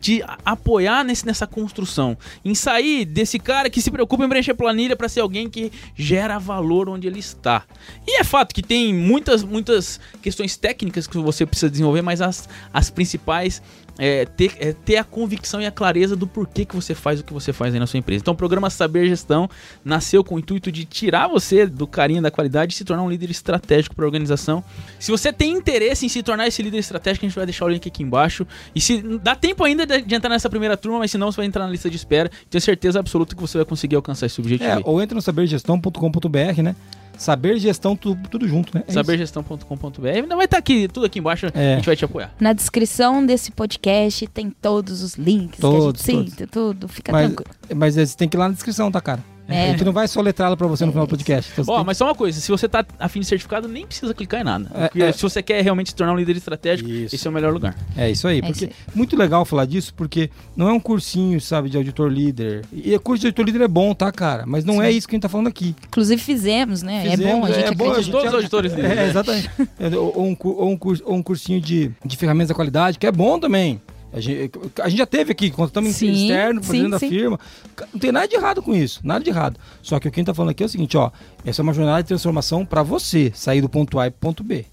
Speaker 4: te apoiar nesse, nessa construção. Em sair desse cara que se preocupa em preencher planilha para ser alguém que gera valor onde ele está. E é fato que tem muitas, muitas questões técnicas que você precisa desenvolver, mas as, as principais é, ter, é, ter a convicção e a clareza do porquê que você faz o que você faz aí na sua empresa. Então, o programa Saber Gestão nasceu com o intuito de tirar você do carinho da qualidade e se tornar um líder estratégico para a organização. Se você tem interesse em se tornar esse líder estratégico, a gente vai deixar o link aqui embaixo. E se dá tempo ainda de entrar nessa primeira turma, mas senão você vai entrar na lista de espera. Tenho certeza absoluta que você vai conseguir alcançar esse objetivo.
Speaker 1: É, ou entra no sabergestão.com.br, né? Saber gestão, tudo, tudo junto, né? É.
Speaker 4: Sabergestão.com.br. Ainda vai estar aqui, tudo aqui embaixo.
Speaker 1: É.
Speaker 4: A gente vai te apoiar.
Speaker 3: Na descrição desse podcast tem todos os links
Speaker 1: Todos,
Speaker 3: que a gente cita, tudo. Fica
Speaker 1: Mas,
Speaker 3: tranquilo.
Speaker 1: mas você tem que ir lá na descrição, tá, cara?
Speaker 3: É.
Speaker 1: A gente não vai soletrá-la pra você no final do podcast. Então
Speaker 4: Ó,
Speaker 1: tem-
Speaker 4: mas só uma coisa, se você tá afim de certificado, nem precisa clicar em nada.
Speaker 1: É, é.
Speaker 4: se você quer realmente se tornar um líder estratégico,
Speaker 1: Isso.
Speaker 4: esse é o melhor lugar.
Speaker 1: É isso aí,
Speaker 3: É
Speaker 1: porque
Speaker 3: isso
Speaker 1: muito legal falar disso, porque não é um cursinho, sabe, de auditor líder. E o curso de auditor líder é bom, tá, cara? Mas não é isso que a gente tá falando aqui.
Speaker 3: Inclusive fizemos, né? é
Speaker 1: Fizemos,
Speaker 3: bom, a gente
Speaker 1: é bom, a gente
Speaker 4: Todos os
Speaker 1: é-
Speaker 4: auditores líderes.
Speaker 1: É, exatamente. É, ou, um, ou, um curso, ou um cursinho de, de ferramentas da qualidade, que é bom também. A gente, a gente já teve aqui, quando estamos
Speaker 3: Sim,
Speaker 1: externo, fazendo
Speaker 3: sim,
Speaker 1: a
Speaker 3: sim.
Speaker 1: firma. Não tem nada de errado com isso, nada de errado. Só que o que a gente tá falando aqui é o seguinte, ó. Essa é uma jornada de transformação para você sair do ponto A para ponto B.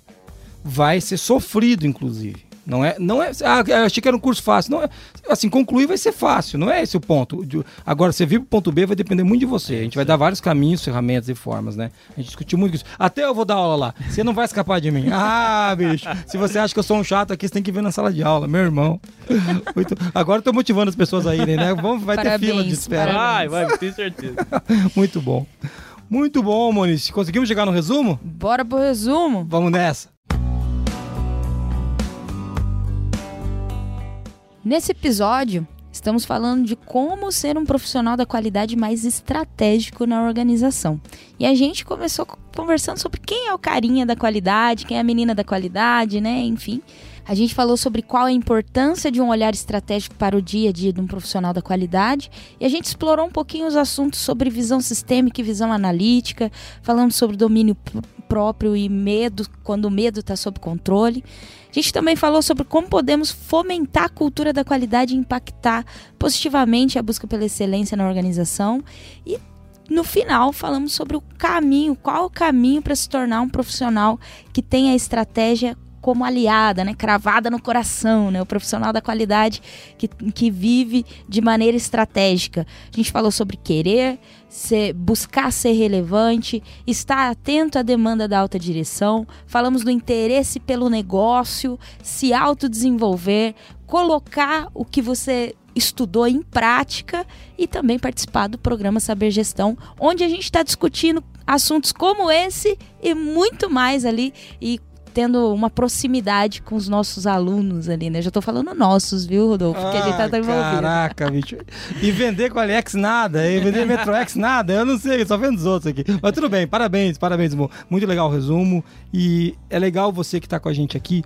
Speaker 1: Vai ser sofrido, inclusive. Não é, não é. Ah, eu achei que era um curso fácil. Não é, assim, concluir vai ser fácil, não é esse o ponto. De- Agora, você vir pro ponto B vai depender muito de você. A gente vai dar vários caminhos, ferramentas e formas, né? A gente discutiu muito isso. Até eu vou dar aula lá. Você não vai escapar de mim. Ah, bicho. Se você acha que eu sou um chato aqui, você tem que vir na sala de aula, meu irmão. Muito- Agora eu tô motivando as pessoas a irem, né? Vamos, vai ter
Speaker 3: Parabéns,
Speaker 1: fila de espera.
Speaker 3: parabéns.
Speaker 4: Vai, vai, tenho certeza.
Speaker 1: Muito bom. Muito bom, Moniz. Conseguimos chegar no resumo?
Speaker 3: Bora pro resumo.
Speaker 1: Vamos nessa.
Speaker 3: Nesse episódio, estamos falando de como ser um profissional da qualidade mais estratégico na organização. E a gente começou co- conversando sobre quem é o carinha da qualidade, quem é a menina da qualidade, né? Enfim. A gente falou sobre qual a importância de um olhar estratégico para o dia a dia de um profissional da qualidade. E a gente explorou um pouquinho os assuntos sobre visão sistêmica e visão analítica. Falamos sobre domínio pr- próprio e medo, quando o medo está sob controle. A gente também falou sobre como podemos fomentar a cultura da qualidade e impactar positivamente a busca pela excelência na organização. E no final falamos sobre o caminho, qual o caminho para se tornar um profissional que tenha a estratégia como aliada, né, cravada no coração, né, o profissional da qualidade que, que vive de maneira estratégica. A gente falou sobre querer, ser, buscar ser relevante, estar atento à demanda da alta direção, falamos do interesse pelo negócio, se autodesenvolver, colocar o que você estudou em prática e também participar do programa Saber Gestão, onde a gente está discutindo assuntos como esse e muito mais ali e tendo uma proximidade com os nossos alunos ali, né? Já tô falando nossos, viu, Rodolfo? Porque a gente tá tão envolvido.
Speaker 1: Ah, Caraca, bicho. E vender com a Alex nada, e vender Metroex nada, eu não sei, só vendo os outros aqui. Mas tudo bem, parabéns, parabéns, amor. Muito legal o resumo. E é legal você que tá com a gente aqui.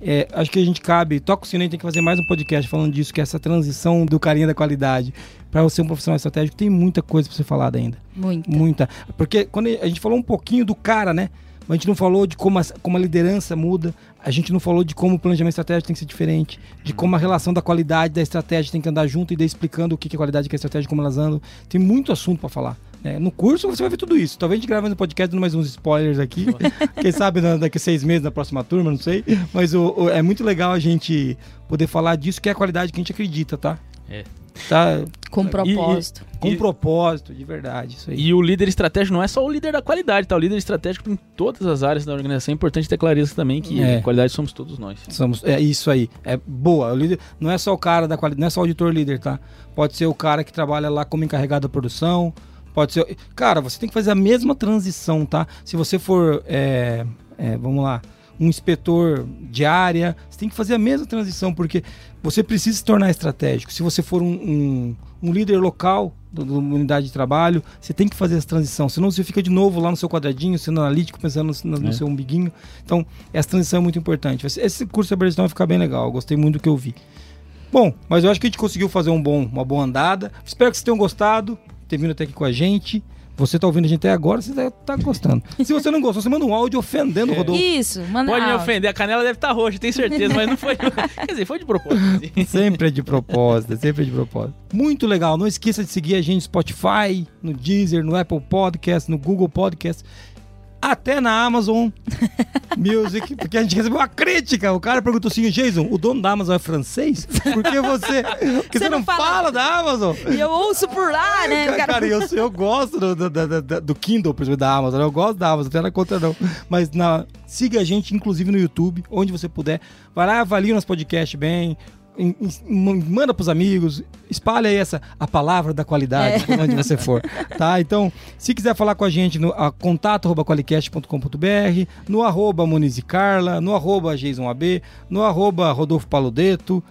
Speaker 1: É, acho que a gente cabe, toca o sino, a gente tem que fazer mais um podcast falando disso, que é essa transição do carinha da qualidade para você um profissional estratégico, tem muita coisa pra ser falada ainda.
Speaker 3: Muito.
Speaker 1: Muita. Porque quando a gente falou um pouquinho do cara, né? A gente não falou de como a, como a liderança muda, a gente não falou de como o planejamento estratégico tem que ser diferente, de como a relação da qualidade da estratégia tem que andar junto e daí explicando o que é qualidade, o que é estratégia, como elas andam. Tem muito assunto pra falar. né? No curso você vai ver tudo isso. Talvez a gente grave no podcast dando mais uns spoilers aqui. Quem sabe na- daqui a seis meses, na próxima turma, não sei. Mas o- o- é muito legal a gente poder falar disso, que é a qualidade que a gente acredita, tá?
Speaker 4: É.
Speaker 1: Tá
Speaker 3: Com propósito.
Speaker 1: com
Speaker 4: E-
Speaker 1: propósito, de verdade. Isso aí.
Speaker 4: E o líder estratégico não é só o líder da qualidade, tá? O líder estratégico em todas as áreas da organização. É importante ter clareza também que
Speaker 1: É.
Speaker 4: qualidade somos todos nós.
Speaker 1: Somos, é isso aí. É boa. O líder não é só o cara da qualidade, não é só o auditor líder, tá? Pode ser o cara que trabalha lá como encarregado da produção. Pode ser. Cara, você tem que fazer a mesma transição, tá? Se você for, é, é, vamos lá, um inspetor de área, você tem que fazer a mesma transição, porque você precisa se tornar estratégico. Se você for um, um, um líder local uma unidade de trabalho, você tem que fazer essa transição. Senão você fica de novo lá no seu quadradinho, sendo analítico, pensando no, no
Speaker 4: É.
Speaker 1: seu umbiguinho. Então, essa transição é muito importante. Esse- curso de Sabergestão vai ficar bem legal. Eu gostei muito do que eu vi. Bom, mas eu acho que a gente conseguiu fazer um bom, uma boa andada. Espero que vocês tenham gostado, ter vindo até aqui com a gente. Você tá ouvindo a gente até agora, você tá, tá gostando. Se você não gostou, você manda um áudio ofendendo o Rodolfo.
Speaker 3: Isso, manda
Speaker 4: Pode me
Speaker 3: áudio.
Speaker 4: ofender, a canela deve estar roxa, tenho certeza, mas não foi. Quer dizer, foi de propósito.
Speaker 1: Sempre é de propósito, sempre é de propósito. Muito legal. Não esqueça de seguir a gente no Spotify, no Deezer, no Apple Podcast, no Google Podcast. Até na Amazon Music, porque a gente recebeu uma crítica. O cara perguntou assim: Jason, o dono da Amazon é francês? Por que você, porque você, não, fala... da Amazon?
Speaker 3: E eu ouço por lá, né?
Speaker 1: Cara,
Speaker 3: Cara,
Speaker 1: cara, eu, eu gosto do, do, do- do- Kindle, por exemplo, da Amazon. Eu gosto da Amazon, não nada contra não. Mas na, siga a gente, inclusive no YouTube, onde você puder. Vai lá, avalie o nosso podcast bem. Manda pros amigos, espalha aí essa, a palavra da qualidade por onde você for, tá? Então, se quiser falar com a gente no a, contato arroba qualicast.com.br, no arroba Carla, no arroba JasonAB, no arroba Rodolfo Paludeto,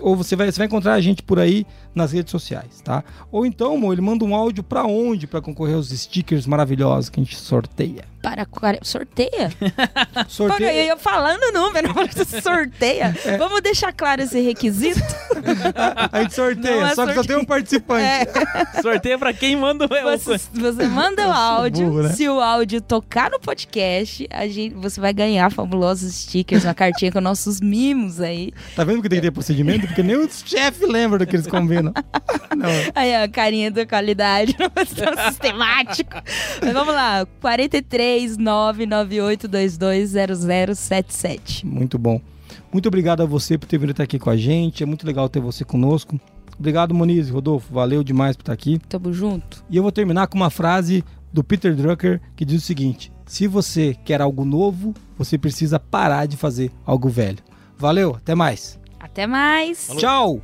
Speaker 1: ou você vai, você vai encontrar a gente por aí nas redes sociais, tá? Ou então, amor, ele manda um áudio pra onde pra concorrer aos stickers maravilhosos que a gente sorteia.
Speaker 3: Para quare- sorteia? Pô,
Speaker 1: Sorteia.
Speaker 3: eu ia falando o número, sorteia.
Speaker 1: É.
Speaker 3: Vamos deixar claro esse requisito?
Speaker 1: A gente sorteia,
Speaker 3: é
Speaker 1: só que só tem um participante.
Speaker 3: É.
Speaker 4: Sorteio pra quem manda o.
Speaker 3: Você, você manda o áudio,
Speaker 1: burro, né?
Speaker 3: se o áudio tocar no podcast, a gente, você vai ganhar fabulosos stickers, uma cartinha com nossos mimos aí.
Speaker 1: Tá vendo que tem que ter procedimento? Porque nem os chefes lembram do que eles combinam. Não.
Speaker 3: Aí, ó, carinha da qualidade, não é tão sistemático. Mas vamos lá, 43 998 0077.
Speaker 1: Muito bom. Muito obrigado a você por ter vindo estar aqui com a gente. É muito legal ter você conosco. Obrigado, Moniz, Rodolfo. Valeu demais por estar aqui.
Speaker 3: Tamo junto.
Speaker 1: E eu vou terminar com uma frase do Peter Drucker que diz o seguinte: Se você quer algo novo, você precisa parar de fazer algo velho. Valeu, até mais.
Speaker 3: Até mais.
Speaker 1: Tchau!